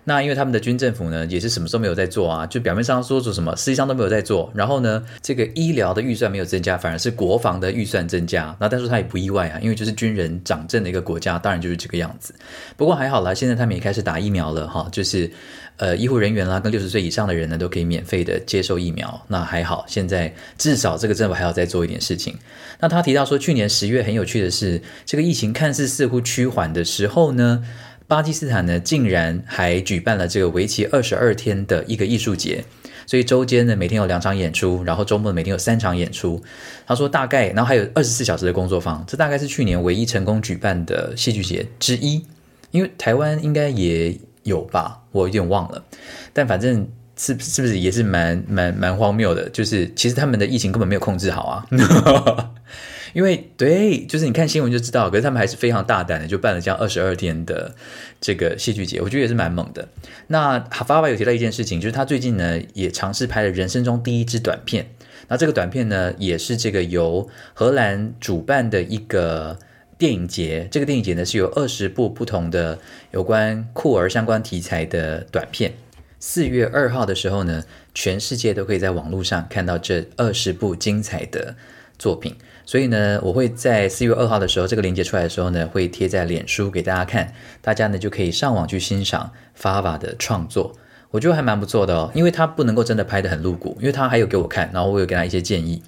那因为他们的军政府呢，也是什么时候没有在做啊？就表面上说做什么，实际上都没有在做。然后呢，这个医疗的预算没有增加，反而是国防的预算增加。那但是他也不意外啊，因为就是军人掌政的一个国家，当然就是这个样子。不过还好啦，现在他们也开始打疫苗了哈，就是呃医护人员啦，跟六十岁以上的人呢，都可以免费的接受疫苗。那还好，现在至少这个政府还要再做一点事情。那他提到说，去年十月很有趣的是，这个疫情看似似乎趋缓的时候呢。巴基斯坦呢，竟然还举办了这个为期二十二天的一个艺术节。所以周间呢每天有两场演出，然后周末每天有三场演出。他说大概，然后还有二十四小时的工作坊，这大概是去年唯一成功举办的戏剧节之一。因为台湾应该也有吧，我有点忘了，但反正是是不是也是蛮蛮蛮荒谬的？就是其实他们的疫情根本没有控制好啊。因为对，就是你看新闻就知道，可是他们还是非常大胆的，就办了这样二十二天的这个戏剧节，我觉得也是蛮猛的。那哈巴巴有提到一件事情，就是他最近呢也尝试拍了人生中第一支短片。那这个短片呢，也是这个由荷兰主办的一个电影节。这个电影节呢是有二十部不同的有关酷儿相关题材的短片。四月二号的时候呢，全世界都可以在网络上看到这二十部精彩的作品。所以呢，我会在四月二号的时候，这个链接出来的时候呢，会贴在脸书给大家看，大家呢就可以上网去欣赏 Fava 的创作，我觉得还蛮不错的哦，因为他不能够真的拍的很露骨，因为他还有给我看，然后我有给他一些建议，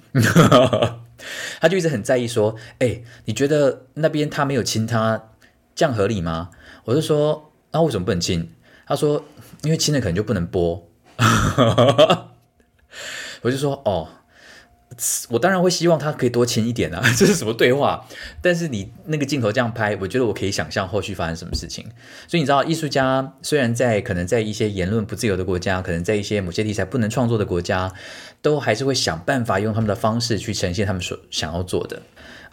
他就一直很在意说，哎，你觉得那边他没有亲他，这样合理吗？我就说，那为什么不能亲？他说，因为亲了可能就不能播，我就说，哦。我当然会希望他可以多亲一点啊，这是什么对话？但是你那个镜头这样拍，我觉得我可以想象后续发生什么事情。所以你知道，艺术家虽然在可能在一些言论不自由的国家，可能在一些某些题材不能创作的国家，都还是会想办法用他们的方式去呈现他们所想要做的。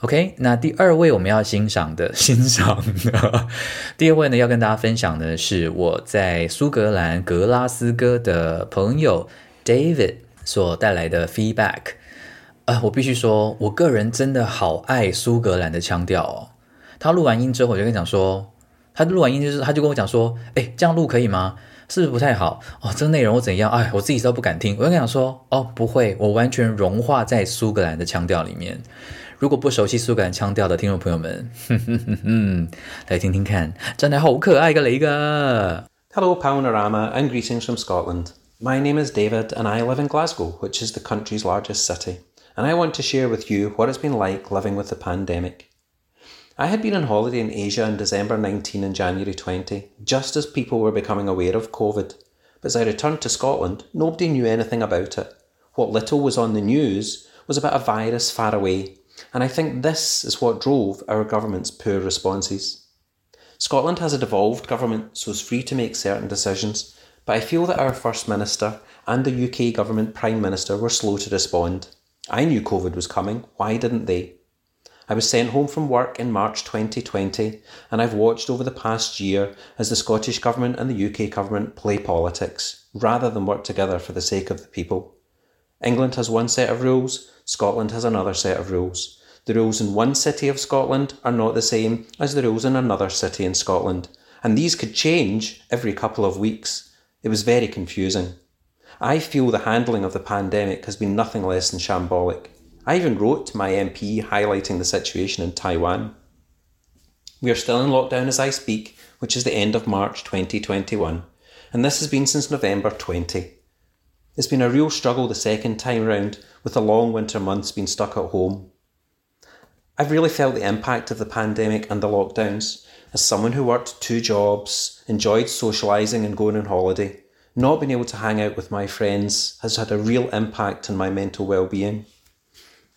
OK，那第二位我们要欣赏的 欣赏的，第二位呢要跟大家分享的是我在苏格兰格拉斯哥的朋友 David 所带来的 feedback。啊，我必须说，我个人真的好爱苏格兰的腔调哦。他录完音之后，我就跟你讲说，他录完音就是，他就跟我讲说，哎，这样录可以吗？是不是不太好？哦，这内容我怎样？哎，我自己都不敢听。我就跟你讲说，哦，不会，我完全融化在苏格兰的腔调里面。如果不熟悉苏格兰腔调的听众朋友们，哼哼哼哼，来听听看，真的好可爱个雷哥。Hello, Panorama, and greetings from Scotland. My name is David, and I live in Glasgow, which is the country's largest city. And I want to share with you what it's been like living with the pandemic. I had been on holiday in Asia in December 19 and January 20, just as people were becoming aware of COVID. But as I returned to Scotland, nobody knew anything about it. What little was on the news was about a virus far away, and I think this is what drove our government's poor responses. Scotland has a devolved government, so it's free to make certain decisions, but I feel that our First Minister and the UK Government Prime Minister were slow to respond. I knew COVID was coming, why didn't they? I was sent home from work in March 2020, and I've watched over the past year as the Scottish Government and the UK Government play politics, rather than work together for the sake of the people. England has one set of rules, Scotland has another set of rules. The rules in one city of Scotland are not the same as the rules in another city in Scotland, and these could change every couple of weeks. It was very confusing. I feel the handling of the pandemic has been nothing less than shambolic. I even wrote to my MP highlighting the situation in Taiwan. We are still in lockdown as I speak, which is the end of March 2021, and this has been since November 20. It's been a real struggle the second time round, with the long winter months being stuck at home. I've really felt the impact of the pandemic and the lockdowns. As someone who worked two jobs, enjoyed socialising and going on holiday, not being able to hang out with my friends has had a real impact on my mental well-being.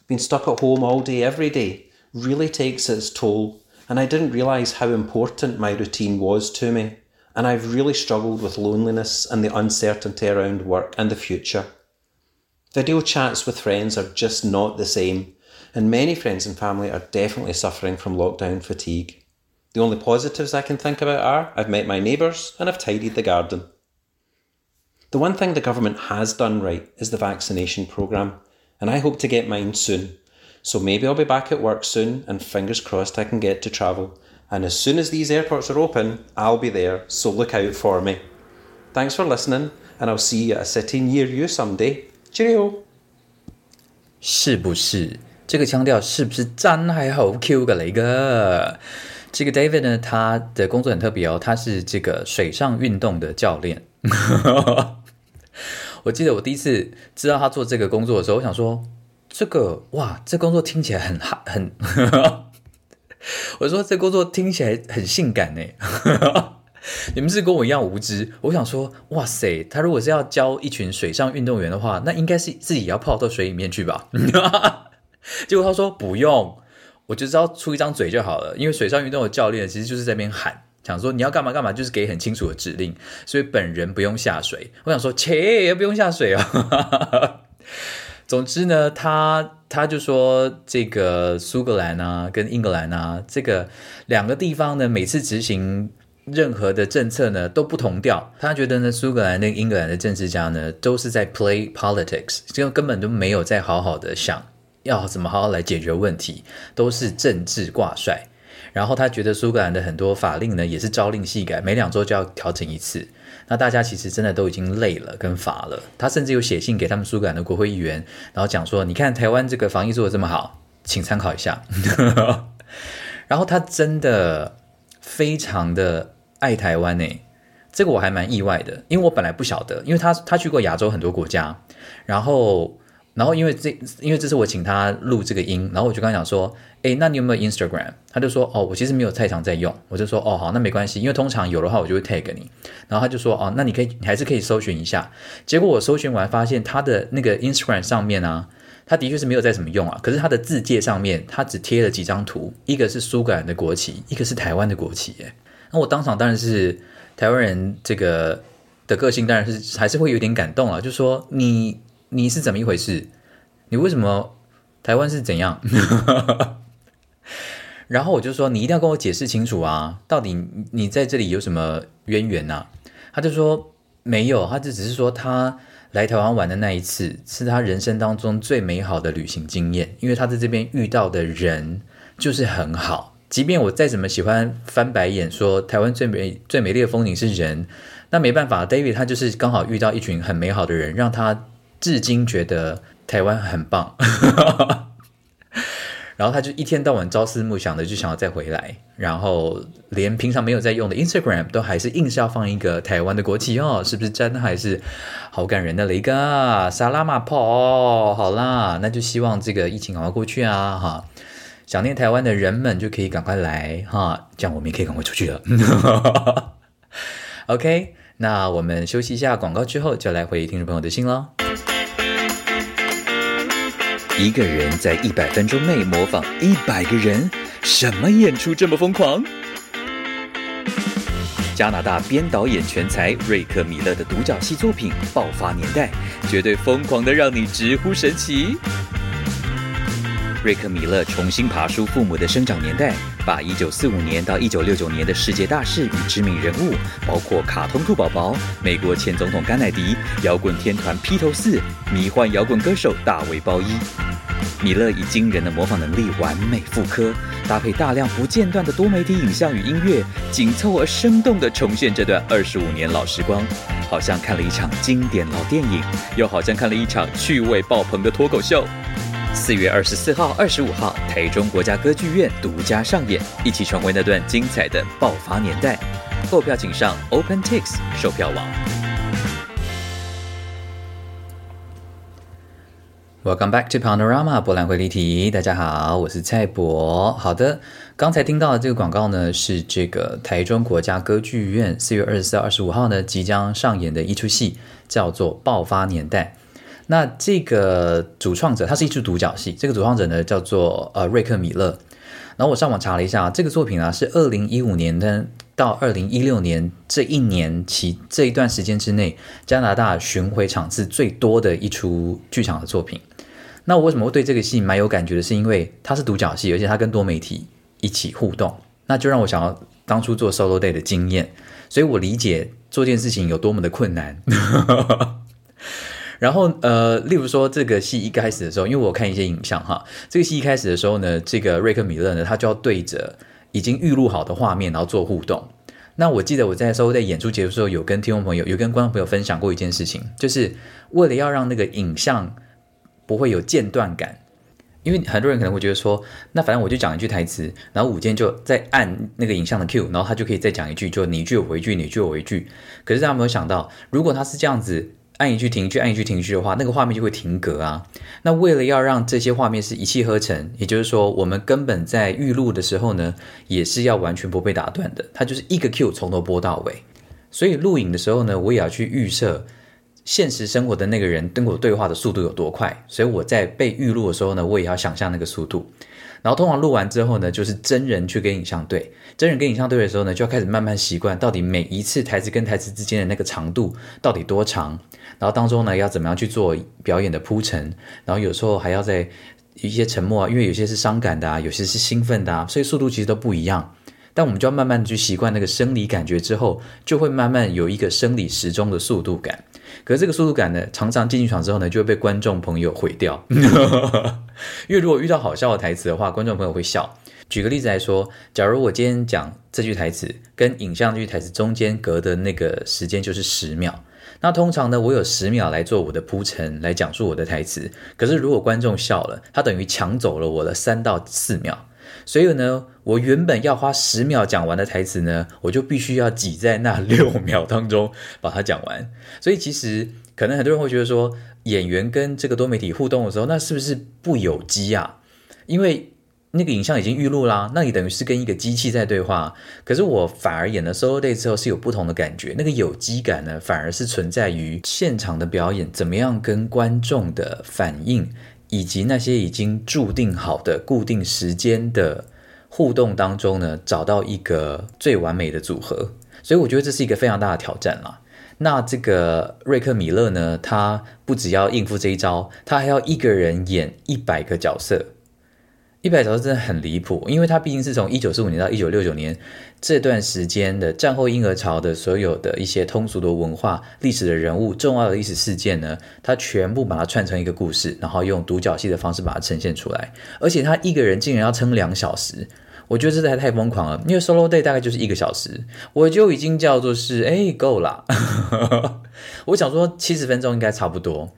Being stuck at home all day, every day, really takes its toll, and I didn't realise how important my routine was to me, and I've really struggled with loneliness and the uncertainty around work and the future. Video chats with friends are just not the same, and many friends and family are definitely suffering from lockdown fatigue. The only positives I can think about are I've met my neighbours and I've tidied the garden. The one thing the government has done right is the vaccination programme, and I hope to get mine soon. So maybe I'll be back at work soon, and fingers crossed I can get to travel. And as soon as these airports are open, I'll be there, so look out for me. Thanks for listening, and I'll see you at a city near you someday. Cheerio! 是不是这个腔调是不是真系好 Q 嘅嚟噶？这个 David 呢，他的工作很特别哦，他是这个水上运动的教练。 我记得我第一次知道他做这个工作的时候，我想说，这个哇，这工作听起来很很，我说这工作听起来很性感呢。你们是跟我一样无知。我想说，哇塞，他如果是要教一群水上运动员的话，那应该是自己要泡到水里面去吧？结果他说不用，我就知道出一张嘴就好了。因为水上运动的教练其实就是在那边喊，想说你要干嘛干嘛，就是给很清楚的指令，所以本人不用下水。我想说，切，也不用下水啊。总之呢，他他就说这个苏格兰啊，跟英格兰啊，这个两个地方呢，每次执行任何的政策呢都不同调。他觉得呢，苏格兰跟英格兰的政治家呢，都是在 play politics，就根本都没有在好好的想要怎么好好来解决问题，都是政治挂帅。然后他觉得苏格兰的很多法令呢，也是朝令夕改，每两周就要调整一次。那大家其实真的都已经累了跟乏了。他甚至有写信给他们苏格兰的国会议员，然后讲说：“你看台湾这个防疫做的这么好，请参考一下。”然后他真的非常的爱台湾呢，这个我还蛮意外的，因为我本来不晓得，因为他他去过亚洲很多国家，然后。然后因为这，因为这是我请他录这个音，然后我就跟他讲说，哎，那你有没有 Instagram？他就说，哦，我其实没有太常在用。我就说，哦，好，那没关系，因为通常有的话我就会 tag 你。然后他就说，哦，那你可以，你还是可以搜寻一下。结果我搜寻完发现他的那个 Instagram 上面啊，他的确是没有在怎么用啊，可是他的字界上面他只贴了几张图，一个是苏格兰的国旗，一个是台湾的国旗。哎，那我当场当然是台湾人这个的个性，当然是还是会有点感动啊，就说你。你是怎么一回事？你为什么台湾是怎样？然后我就说你一定要跟我解释清楚啊！到底你在这里有什么渊源呐？他就说没有，他就只是说他来台湾玩的那一次是他人生当中最美好的旅行经验，因为他在这边遇到的人就是很好。即便我再怎么喜欢翻白眼说台湾最美最美丽的风景是人，那没办法，David 他就是刚好遇到一群很美好的人，让他。至今觉得台湾很棒，然后他就一天到晚朝思暮想的，就想要再回来，然后连平常没有在用的 Instagram 都还是硬是要放一个台湾的国旗哦，是不是真的还是好感人的雷哥沙拉马跑？好啦，那就希望这个疫情赶快过去啊！哈，想念台湾的人们就可以赶快来哈，这样我们也可以赶快出去了。OK，那我们休息一下广告之后，就来回听众朋友的信喽。一个人在一百分钟内模仿一百个人，什么演出这么疯狂？加拿大编导演全才瑞克·米勒的独角戏作品《爆发年代》，绝对疯狂的让你直呼神奇。瑞克·米勒重新爬出父母的生长年代，把一九四五年到一九六九年的世界大事与知名人物，包括卡通兔宝宝、美国前总统甘乃迪、摇滚天团披头四、迷幻摇滚歌手大卫·鲍伊。米勒以惊人的模仿能力完美复刻，搭配大量不间断的多媒体影像与音乐，紧凑而生动地重现这段二十五年老时光，好像看了一场经典老电影，又好像看了一场趣味爆棚的脱口秀。四月二十四号、二十五号，台中国家歌剧院独家上演，一起重温那段精彩的爆发年代。购票请上 OpenTix 售票网。Welcome back to Panorama 博览会立体。大家好，我是蔡博。好的，刚才听到的这个广告呢，是这个台中国家歌剧院四月二十四、二十五号呢即将上演的一出戏，叫做《爆发年代》。那这个主创者，他是一出独角戏。这个主创者呢，叫做呃瑞克米勒。然后我上网查了一下，这个作品啊，是二零一五年的到二零一六年这一年期这一段时间之内，加拿大巡回场次最多的一出剧场的作品。那我为什么会对这个戏蛮有感觉的？是因为它是独角戏，而且它跟多媒体一起互动，那就让我想要当初做 solo day 的经验，所以我理解做这件事情有多么的困难。然后呃，例如说这个戏一开始的时候，因为我看一些影像哈，这个戏一开始的时候呢，这个瑞克米勒呢，他就要对着已经预录好的画面，然后做互动。那我记得我在时候在演出结束的时候，有跟听众朋友、有跟观众朋友分享过一件事情，就是为了要让那个影像。不会有间断感，因为很多人可能会觉得说，那反正我就讲一句台词，然后午间就再按那个影像的 Q，然后他就可以再讲一句，就你一句我一句，你一句我一句。可是大家没有想到，如果他是这样子按一句停一句，按一句停一句的话，那个画面就会停格啊。那为了要让这些画面是一气呵成，也就是说，我们根本在预录的时候呢，也是要完全不被打断的。它就是一个 Q 从头播到尾。所以录影的时候呢，我也要去预设现实生活的那个人跟我对话的速度有多快。所以我在被预录的时候呢，我也要想象那个速度。然后通常录完之后呢，就是真人去跟影像对，真人跟影像对的时候呢，就要开始慢慢习惯到底每一次台词跟台词之间的那个长度到底多长，然后当中呢要怎么样去做表演的铺陈，然后有时候还要在一些沉默啊，因为有些是伤感的啊，有些是兴奋的啊，所以速度其实都不一样。但我们就要慢慢的去习惯那个生理感觉之后，就会慢慢有一个生理时钟的速度感。可是这个速度感呢，常常进剧场之后呢，就会被观众朋友毁掉。因为如果遇到好笑的台词的话，观众朋友会笑。举个例子来说，假如我今天讲这句台词，跟影像这句台词中间隔的那个时间就是十秒，那通常呢，我有十秒来做我的铺陈，来讲述我的台词。可是如果观众笑了，他等于抢走了我的三到四秒。所以呢，我原本要花十秒讲完的台词呢，我就必须要挤在那 六秒当中把它讲完。所以其实可能很多人会觉得说，演员跟这个多媒体互动的时候，那是不是不有机啊？因为那个影像已经预录啦，那你等于是跟一个机器在对话。可是我反而演了 solo day 之后是有不同的感觉，那个有机感呢，反而是存在于现场的表演，怎么样跟观众的反应。以及那些已经注定好的固定时间的互动当中呢，找到一个最完美的组合，所以我觉得这是一个非常大的挑战啦。那这个瑞克米勒呢，他不只要应付这一招，他还要一个人演一百个角色。一百小时真的很离谱，因为他毕竟是从一九四五年到一九六九年这段时间的战后婴儿潮的所有的一些通俗的文化、历史的人物、重要的历史事件呢，他全部把它串成一个故事，然后用独角戏的方式把它呈现出来。而且他一个人竟然要撑两小时，我觉得这还太疯狂了。因为 solo day 大概就是一个小时，我就已经叫做是哎够了。我想说七十分钟应该差不多。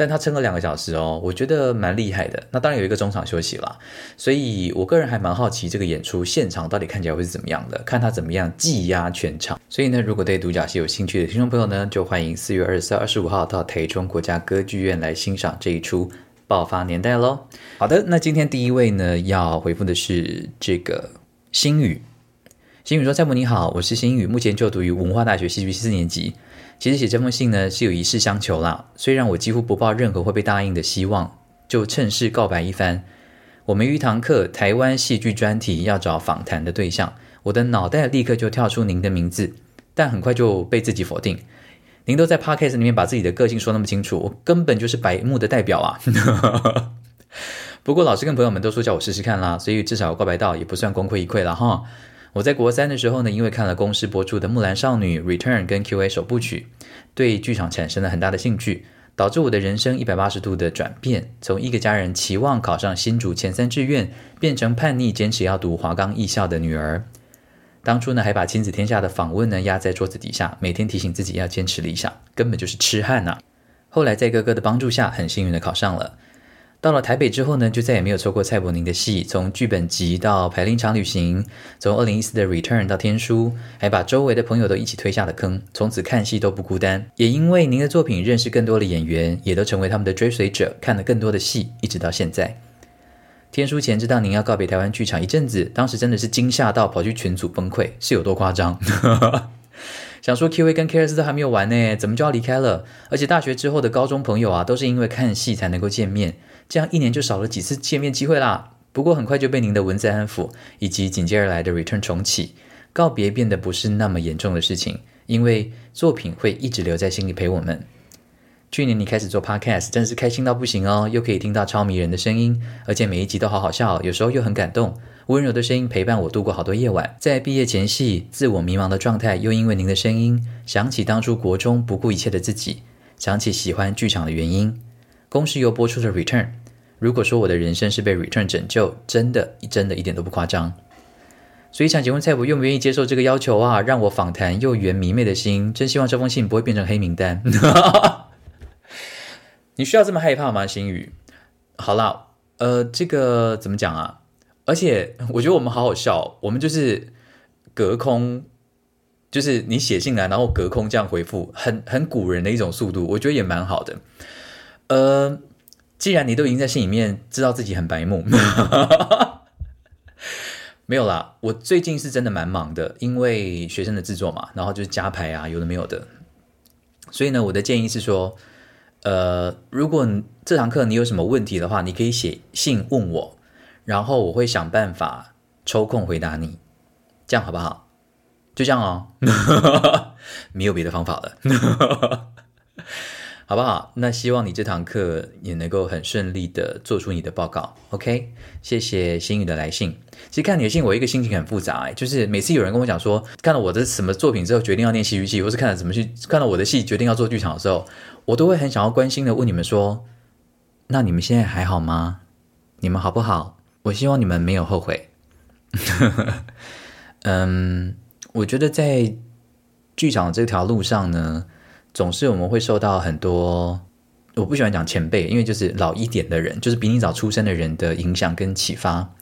但他撑了两个小时哦，我觉得蛮厉害的。那当然有一个中场休息了，所以我个人还蛮好奇这个演出现场到底看起来会是怎么样的，看他怎么样技压全场。所以呢，如果对独角戏有兴趣的听众朋友呢，就欢迎四月二十四、二十五号到台中国家歌剧院来欣赏这一出《爆发年代》喽。好的，那今天第一位呢要回复的是这个星宇。星宇说：“蔡母你好，我是星宇，目前就读于文化大学戏剧系四年级。”其实写这封信呢是有一事相求啦，虽然我几乎不抱任何会被答应的希望，就趁势告白一番。我们一堂课台湾戏剧专题要找访谈的对象，我的脑袋立刻就跳出您的名字，但很快就被自己否定。您都在 podcast 里面把自己的个性说那么清楚，我根本就是白目的代表啊！不过老师跟朋友们都说叫我试试看啦，所以至少告白到也不算功亏一篑了哈。我在国三的时候呢，因为看了公司播出的《木兰少女》Return 跟 Q&A 首部曲，对剧场产生了很大的兴趣，导致我的人生一百八十度的转变，从一个家人期望考上新竹前三志愿，变成叛逆坚持要读华冈艺校的女儿。当初呢，还把亲子天下的访问呢压在桌子底下，每天提醒自己要坚持理想，根本就是痴汉呐。后来在哥哥的帮助下，很幸运的考上了。到了台北之后呢，就再也没有错过蔡伯宁的戏，从剧本集到排练场旅行，从二零一四的 Return 到天书，还把周围的朋友都一起推下了坑，从此看戏都不孤单。也因为您的作品，认识更多的演员，也都成为他们的追随者，看了更多的戏，一直到现在。天书前知道您要告别台湾剧场一阵子，当时真的是惊吓到跑去群组崩溃，是有多夸张？想说 Q A 跟 Kris 都还没有完呢，怎么就要离开了？而且大学之后的高中朋友啊，都是因为看戏才能够见面。这样一年就少了几次见面机会啦。不过很快就被您的文字安抚，以及紧接而来的 Return 重启，告别变得不是那么严重的事情，因为作品会一直留在心里陪我们。去年你开始做 Podcast，真是开心到不行哦，又可以听到超迷人的声音，而且每一集都好好笑，有时候又很感动，温柔的声音陪伴我度过好多夜晚。在毕业前夕，自我迷茫的状态，又因为您的声音，想起当初国中不顾一切的自己，想起喜欢剧场的原因。公式又播出了 Return。如果说我的人生是被 Return 拯救，真的真的一点都不夸张。所以想请问蔡伯愿不愿意接受这个要求啊？让我访谈又圆迷妹的心，真希望这封信不会变成黑名单。你需要这么害怕吗，星宇？好啦，呃，这个怎么讲啊？而且我觉得我们好好笑，我们就是隔空就是你写信来，然后隔空这样回复，很很古人的一种速度，我觉得也蛮好的。呃，既然你都已经在信里面知道自己很白目，没有啦，我最近是真的蛮忙的，因为学生的制作嘛，然后就是加排啊，有的没有的。所以呢，我的建议是说，呃，如果这堂课你有什么问题的话，你可以写信问我，然后我会想办法抽空回答你，这样好不好？就这样哦，没有别的方法了，好不好？那希望你这堂课也能够很顺利的做出你的报告，OK？谢谢心宇的来信。其实看你的信，我一个心情很复杂哎，就是每次有人跟我讲说，看了我的什么作品之后决定要念戏剧系，或是看了怎么去看了我的戏决定要做剧场的时候，我都会很想要关心的问你们说，那你们现在还好吗？你们好不好？我希望你们没有后悔。嗯。我觉得在剧场这条路上呢，总是我们会受到很多，我不喜欢讲前辈，因为就是老一点的人，就是比你早出生的人的影响跟启发，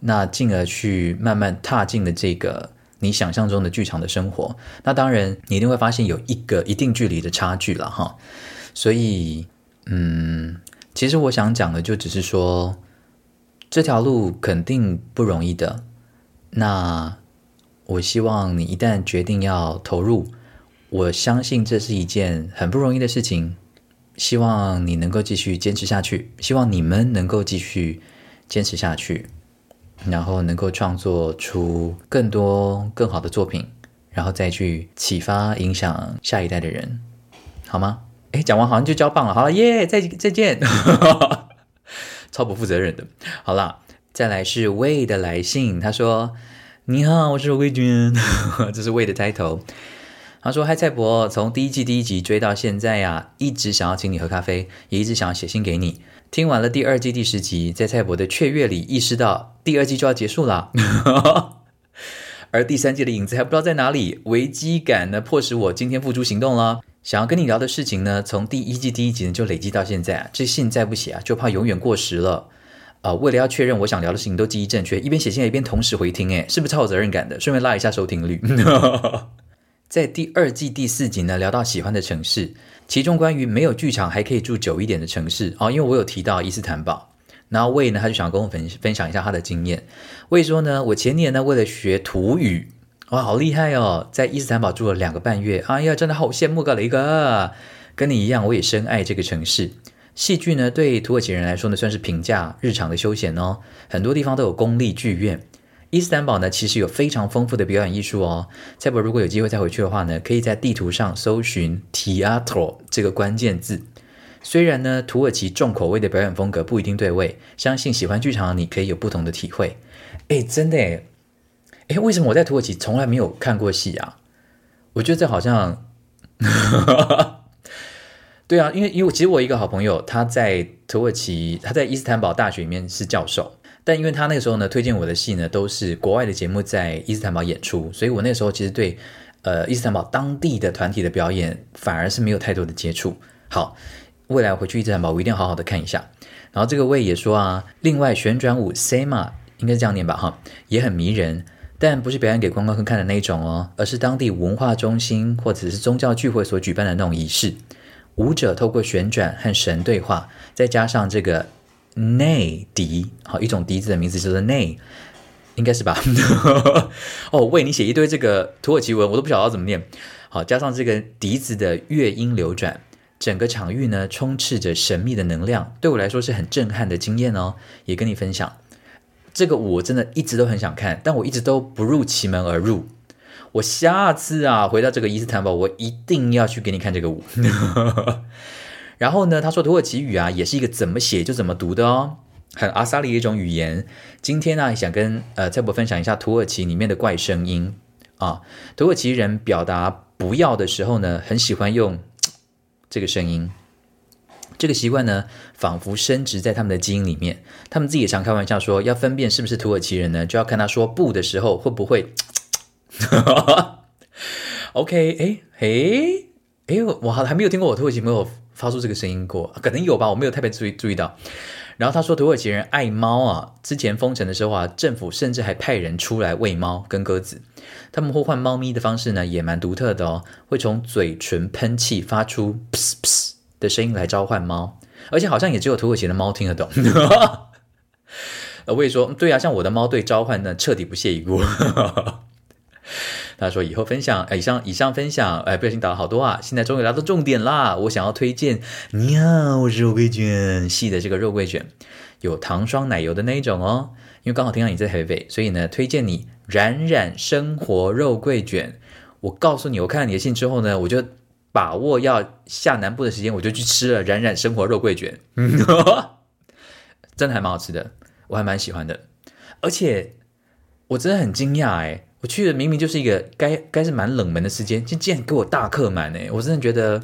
那进而去慢慢踏进了这个你想象中的剧场的生活。那当然，你一定会发现有一个一定距离的差距了哈。所以，嗯，其实我想讲的就只是说，这条路肯定不容易的。那。我希望你一旦决定要投入，我相信这是一件很不容易的事情。希望你能够继续坚持下去，希望你们能够继续坚持下去，然后能够创作出更多更好的作品，然后再去启发影响下一代的人，好吗？哎，讲完好像就交棒了，好了耶，再再见，超不负责任的。好了，再来是魏的来信，他说。你好，我是魏军，这是魏的开头。他说：“嗨，蔡伯，从第一季第一集追到现在呀，一直想要请你喝咖啡，也一直想要写信给你。听完了第二季第十集，在蔡伯的雀跃里，意识到第二季就要结束了，而第三季的影子还不知道在哪里。危机感呢，迫使我今天付诸行动了。想要跟你聊的事情呢，从第一季第一集呢就累积到现在啊，这信再不写啊，就怕永远过时了。”啊，为了要确认我想聊的事情都记忆正确，一边写信一边同时回听，哎，是不是超有责任感的？顺便拉一下收听率。在第二季第四集呢，聊到喜欢的城市，其中关于没有剧场还可以住久一点的城市哦，因为我有提到伊斯坦堡，然后魏呢他就想跟我分分享一下他的经验。魏说呢，我前年呢为了学土语，哇，好厉害哦，在伊斯坦堡住了两个半月，哎呀，真的好羡慕个雷哥，跟你一样，我也深爱这个城市。戏剧呢，对土耳其人来说呢，算是平价日常的休闲哦。很多地方都有公立剧院。伊斯坦堡呢，其实有非常丰富的表演艺术哦。蔡伯如果有机会再回去的话呢，可以在地图上搜寻 “teatro” 这个关键字。虽然呢，土耳其重口味的表演风格不一定对味，相信喜欢剧场的你可以有不同的体会。哎，真的哎，哎，为什么我在土耳其从来没有看过戏啊？我觉得这好像。对啊，因为因为其实我一个好朋友，他在土耳其，他在伊斯坦堡大学里面是教授，但因为他那个时候呢推荐我的戏呢都是国外的节目在伊斯坦堡演出，所以我那时候其实对呃伊斯坦堡当地的团体的表演反而是没有太多的接触。好，未来回去伊斯坦堡，我一定要好好的看一下。然后这个魏也说啊，另外旋转舞 Sema 应该是这样念吧哈，也很迷人，但不是表演给观光客看的那一种哦，而是当地文化中心或者是宗教聚会所举办的那种仪式。舞者透过旋转和神对话，再加上这个内笛，好一种笛子的名字叫做内，应该是吧？哦，为你写一堆这个土耳其文，我都不晓得怎么念。好，加上这个笛子的乐音流转，整个场域呢充斥着神秘的能量，对我来说是很震撼的经验哦。也跟你分享，这个舞我真的一直都很想看，但我一直都不入其门而入。我下次啊回到这个伊斯坦堡，我一定要去给你看这个舞。然后呢，他说土耳其语啊，也是一个怎么写就怎么读的哦，很阿萨里的一种语言。今天呢，想跟呃蔡伯分享一下土耳其里面的怪声音啊。土耳其人表达不要的时候呢，很喜欢用这个声音。这个习惯呢，仿佛深植在他们的基因里面。他们自己也常开玩笑说，要分辨是不是土耳其人呢，就要看他说不的时候会不会。OK，哎，哎，哎，我还没有听过我土耳其朋友发出这个声音过，可能有吧，我没有特别注意注意到。然后他说土耳其人爱猫啊，之前封城的时候啊，政府甚至还派人出来喂猫跟鸽子。他们呼唤猫咪的方式呢，也蛮独特的哦，会从嘴唇喷气，发出“噗噗”的声音来召唤猫，而且好像也只有土耳其的猫听得懂。我也说，对啊，像我的猫对召唤呢，彻底不屑一顾。他说以后分享，哎以上以上分享，哎，不小心打了好多啊！现在终于来到重点啦，我想要推荐，你好，我是肉桂卷系的这个肉桂卷，有糖霜奶油的那一种哦。因为刚好听到你在台北，所以呢，推荐你冉冉生活肉桂卷。我告诉你，我看了你的信之后呢，我就把握要下南部的时间，我就去吃了冉冉生活肉桂卷，真的还蛮好吃的，我还蛮喜欢的，而且我真的很惊讶哎。我去的明明就是一个该该是蛮冷门的时间，竟竟然给我大客满哎！我真的觉得，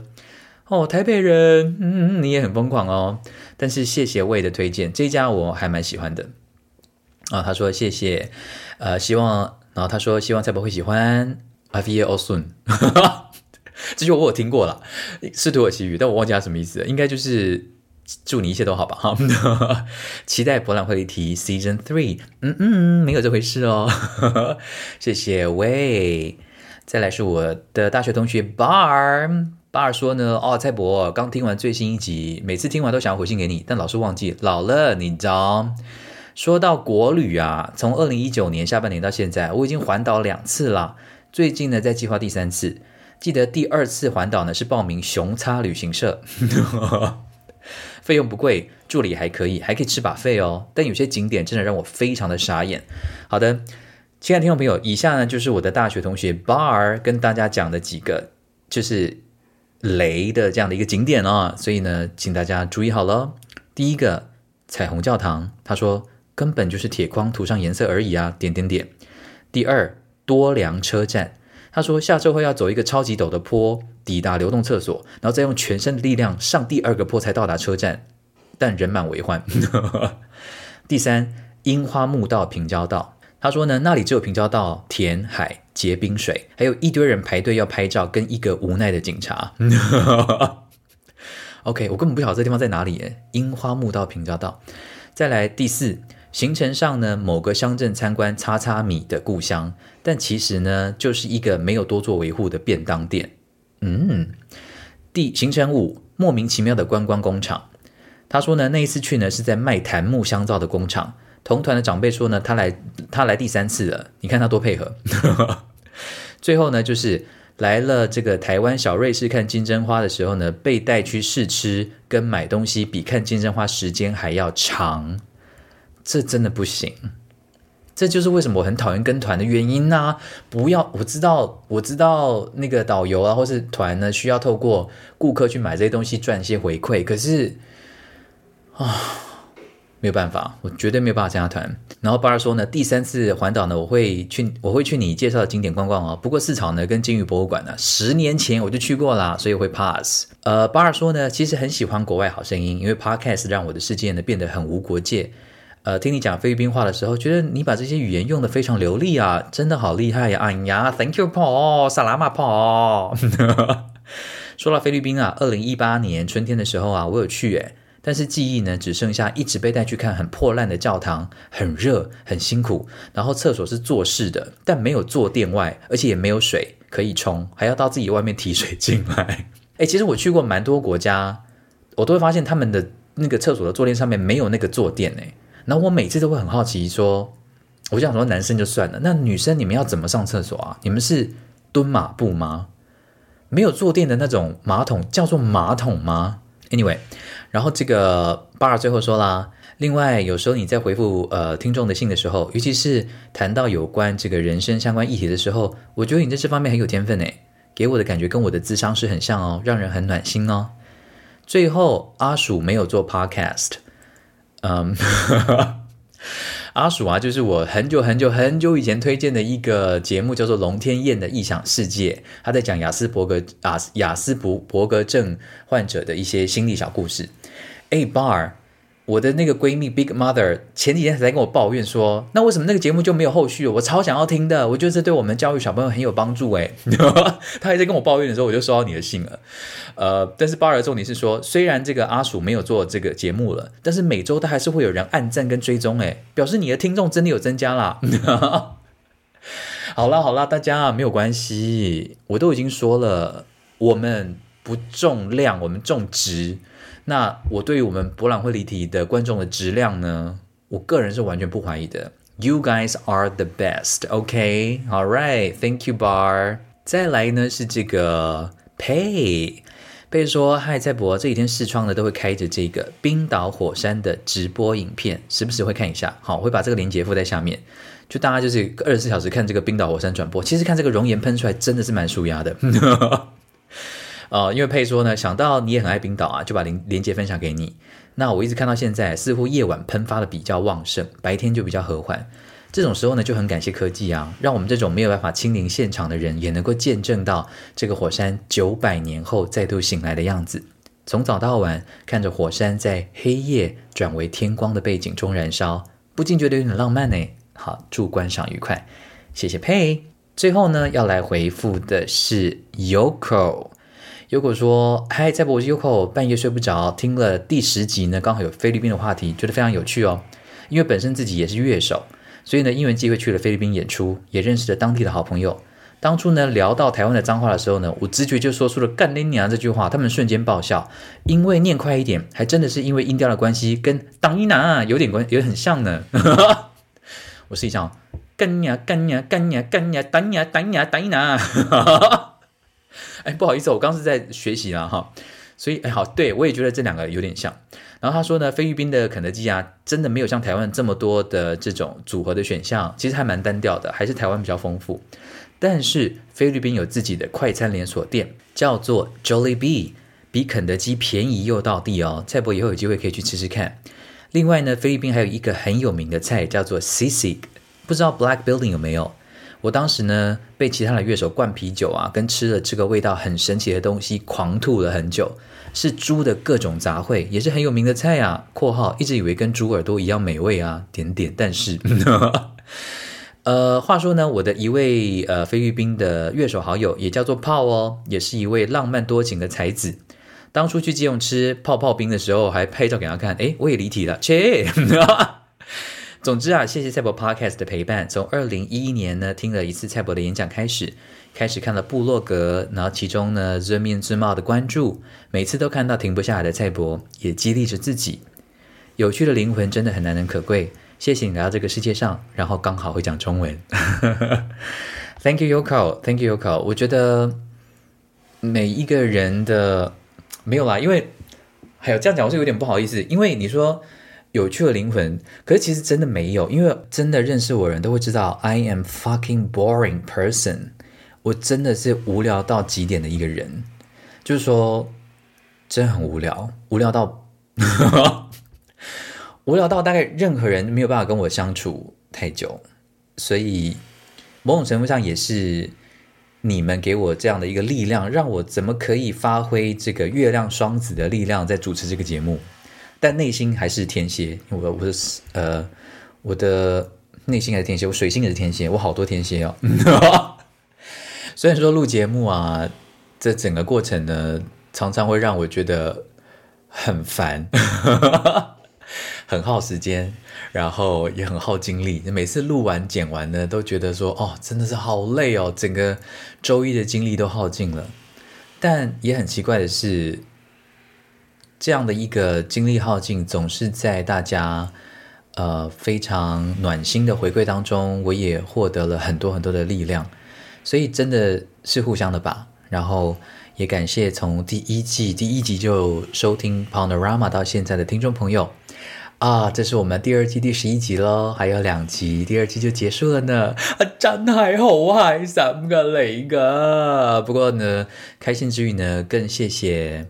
哦，台北人，嗯，你也很疯狂哦。但是谢谢魏的推荐，这家我还蛮喜欢的啊。他说谢谢，呃，希望，然后他说希望蔡伯会喜欢。I feel all soon，这句我有听过了，是土耳其语，但我忘记它什么意思，应该就是。祝你一切都好吧，哈，期待博览会题 Season Three，嗯嗯，没有这回事哦，谢谢喂，再来是我的大学同学 Bar，Bar 说呢，哦，蔡博刚听完最新一集，每次听完都想要回信给你，但老是忘记，老了你知道。说到国旅啊，从二零一九年下半年到现在，我已经环岛两次了，最近呢在计划第三次，记得第二次环岛呢是报名熊叉旅行社。费用不贵，助理还可以，还可以吃把费哦。但有些景点真的让我非常的傻眼。好的，亲爱的听众朋友，以下呢就是我的大学同学 Bar 跟大家讲的几个就是雷的这样的一个景点哦。所以呢，请大家注意好了。第一个彩虹教堂，他说根本就是铁框涂上颜色而已啊，点点点。第二多良车站，他说下车后要走一个超级陡的坡。抵达流动厕所，然后再用全身的力量上第二个坡才到达车站，但人满为患。第三，樱花木道平交道，他说呢，那里只有平交道、填海、结冰水，还有一堆人排队要拍照，跟一个无奈的警察。OK，我根本不晓得这地方在哪里耶。樱花木道平交道，再来第四，行程上呢，某个乡镇参观叉叉米的故乡，但其实呢，就是一个没有多做维护的便当店。嗯，第行程五，莫名其妙的观光工厂。他说呢，那一次去呢是在卖檀木香皂的工厂。同团的长辈说呢，他来他来第三次了，你看他多配合。最后呢，就是来了这个台湾小瑞士看金针花的时候呢，被带去试吃跟买东西，比看金针花时间还要长，这真的不行。这就是为什么我很讨厌跟团的原因呐！不要，我知道，我知道那个导游啊，或是团呢，需要透过顾客去买这些东西赚一些回馈。可是啊，没有办法，我绝对没有办法参加团。然后巴尔说呢，第三次环岛呢，我会去，我会去你介绍的景点逛逛哦。不过市场呢，跟金鱼博物馆呢，十年前我就去过啦，所以会 pass。呃，巴尔说呢，其实很喜欢国外好声音，因为 podcast 让我的世界呢变得很无国界。呃，听你讲菲律宾话的时候，觉得你把这些语言用的非常流利啊，真的好厉害呀！哎呀，Thank you, Paul，萨拉马 Paul。说到菲律宾啊，二零一八年春天的时候啊，我有去诶，但是记忆呢只剩下一直被带去看很破烂的教堂，很热，很辛苦，然后厕所是坐式的，但没有坐垫外，而且也没有水可以冲，还要到自己外面提水进来。哎，其实我去过蛮多国家，我都会发现他们的那个厕所的坐垫上面没有那个坐垫诶。然后我每次都会很好奇，说，我想说男生就算了，那女生你们要怎么上厕所啊？你们是蹲马步吗？没有坐垫的那种马桶叫做马桶吗？Anyway，然后这个巴尔最后说啦，另外有时候你在回复呃听众的信的时候，尤其是谈到有关这个人生相关议题的时候，我觉得你在这方面很有天分诶，给我的感觉跟我的智商是很像哦，让人很暖心哦。最后阿鼠没有做 Podcast。嗯，阿鼠啊，就是我很久很久很久以前推荐的一个节目，叫做《龙天燕的异想世界》，他在讲雅斯伯格啊雅斯伯伯格症患者的一些心理小故事。哎，Bar，我的那个闺蜜 Big Mother 前几天才在跟我抱怨说，那为什么那个节目就没有后续？我超想要听的，我觉得这对我们教育小朋友很有帮助诶。她还在跟我抱怨的时候，我就收到你的信了。呃，但是巴尔重点是说，虽然这个阿鼠没有做这个节目了，但是每周都还是会有人按赞跟追踪，诶，表示你的听众真的有增加啦。好啦好啦，大家没有关系，我都已经说了，我们不重量，我们重质。那我对于我们博览会离题的观众的质量呢，我个人是完全不怀疑的。You guys are the best, OK? All right, thank you, Bar. 再来呢是这个 Pay，贝说嗨在博这几天视窗呢都会开着这个冰岛火山的直播影片，时不时会看一下。好，我会把这个链接附在下面，就大家就是二十四小时看这个冰岛火山转播。其实看这个熔岩喷出来真的是蛮舒压的。呃，因为佩说呢，想到你也很爱冰岛啊，就把连连接分享给你。那我一直看到现在，似乎夜晚喷发的比较旺盛，白天就比较和缓。这种时候呢，就很感谢科技啊，让我们这种没有办法亲临现场的人，也能够见证到这个火山九百年后再度醒来的样子。从早到晚，看着火山在黑夜转为天光的背景中燃烧，不禁觉得有点浪漫呢。好，祝观赏愉快，谢谢佩。最后呢，要来回复的是 Yoko。如果说嗨，在我是 Yoko，半夜睡不着，听了第十集呢，刚好有菲律宾的话题，觉得非常有趣哦。因为本身自己也是乐手，所以呢，因缘机会去了菲律宾演出，也认识了当地的好朋友。当初呢，聊到台湾的脏话的时候呢，我直觉就说出了“干你娘”这句话，他们瞬间爆笑，因为念快一点，还真的是因为音调的关系，跟“当一男”有点关，也很像呢。我试一下，干你娘，干你娘，干你娘，干你娘，打你娘，打你娘，打你娘。哎，不好意思，我刚是在学习啦哈，所以哎好，对我也觉得这两个有点像。然后他说呢，菲律宾的肯德基啊，真的没有像台湾这么多的这种组合的选项，其实还蛮单调的，还是台湾比较丰富。但是菲律宾有自己的快餐连锁店，叫做 Jollibee，比肯德基便宜又到地哦。蔡博以后有机会可以去吃吃看。另外呢，菲律宾还有一个很有名的菜叫做 Sisig，不知道 Black Building 有没有？我当时呢，被其他的乐手灌啤酒啊，跟吃了这个味道很神奇的东西狂吐了很久。是猪的各种杂烩，也是很有名的菜啊。（括号一直以为跟猪耳朵一样美味啊，点点。但是，呃，话说呢，我的一位呃菲律宾的乐手好友，也叫做泡哦，也是一位浪漫多情的才子。当初去基隆吃泡泡冰的时候，还拍照给他看。诶，我也离题了，切。总之啊，谢谢蔡博 Podcast 的陪伴。从二零一一年呢，听了一次蔡博的演讲开始，开始看了部落格，然后其中呢，人面之貌的关注，每次都看到停不下来的蔡博，也激励着自己。有趣的灵魂真的很难能可贵。谢谢你来到这个世界上，然后刚好会讲中文。Thank you, Yoko. Thank you, Yoko. 我觉得每一个人的没有啦，因为还有这样讲，我是有点不好意思，因为你说。有趣的灵魂，可是其实真的没有，因为真的认识我的人都会知道，I am fucking boring person，我真的是无聊到极点的一个人，就是说，真的很无聊，无聊到，无聊到大概任何人没有办法跟我相处太久，所以某种程度上也是你们给我这样的一个力量，让我怎么可以发挥这个月亮双子的力量，在主持这个节目。但内心还是天蝎，我我是呃，我的内心还是天蝎，我水星也是天蝎，我好多天蝎哦。虽然说录节目啊，这整个过程呢，常常会让我觉得很烦，很耗时间，然后也很耗精力。每次录完剪完呢，都觉得说哦，真的是好累哦，整个周一的精力都耗尽了。但也很奇怪的是。这样的一个精力耗尽，总是在大家呃非常暖心的回馈当中，我也获得了很多很多的力量，所以真的是互相的吧。然后也感谢从第一季第一集就收听 Panorama 到现在的听众朋友啊，这是我们第二季第十一集喽，还有两集，第二季就结束了呢。啊，真係好開心噶嚟噶，不過呢，開心之余呢，更謝謝。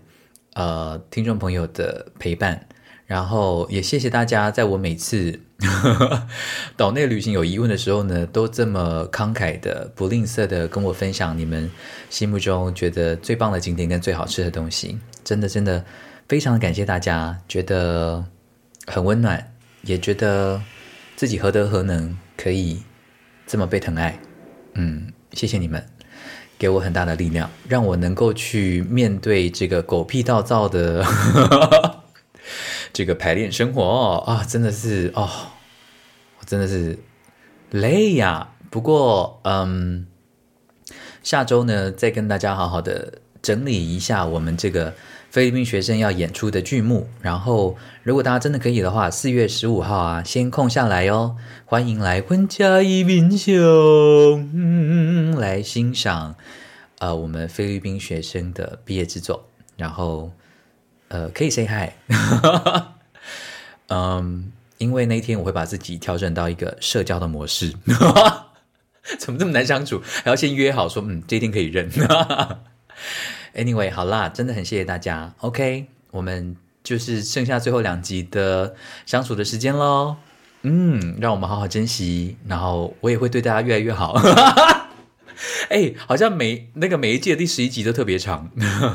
呃，听众朋友的陪伴，然后也谢谢大家，在我每次 岛内旅行有疑问的时候呢，都这么慷慨的、不吝啬的跟我分享你们心目中觉得最棒的景点跟最好吃的东西，真的真的非常感谢大家，觉得很温暖，也觉得自己何德何能可以这么被疼爱。嗯，谢谢你们，给我很大的力量，让我能够去面对这个狗屁倒灶的 这个排练生活啊！真的是哦，我真的是累呀。不过，嗯，下周呢，再跟大家好好的整理一下我们这个菲律宾学生要演出的剧目。然后，如果大家真的可以的话，四月十五号啊，先空下来哦，欢迎来温家一民雄，嗯，来欣赏呃我们菲律宾学生的毕业制作。然后，呃，可以 say hi，嗯，因为那天我会把自己调整到一个社交的模式。怎么这么难相处？还要先约好说，嗯，这一天可以认。Anyway，好啦，真的很谢谢大家。OK，我们就是剩下最后两集的相处的时间喽。嗯，让我们好好珍惜，然后我也会对大家越来越好。哎，好像每那个每一季的第十一集都特别长。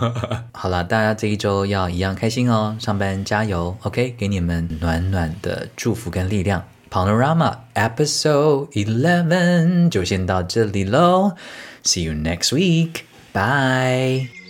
好了，大家这一周要一样开心哦，上班加油。OK，给你们暖暖的祝福跟力量。Panorama Episode Eleven 就先到这里喽，See you next week，bye。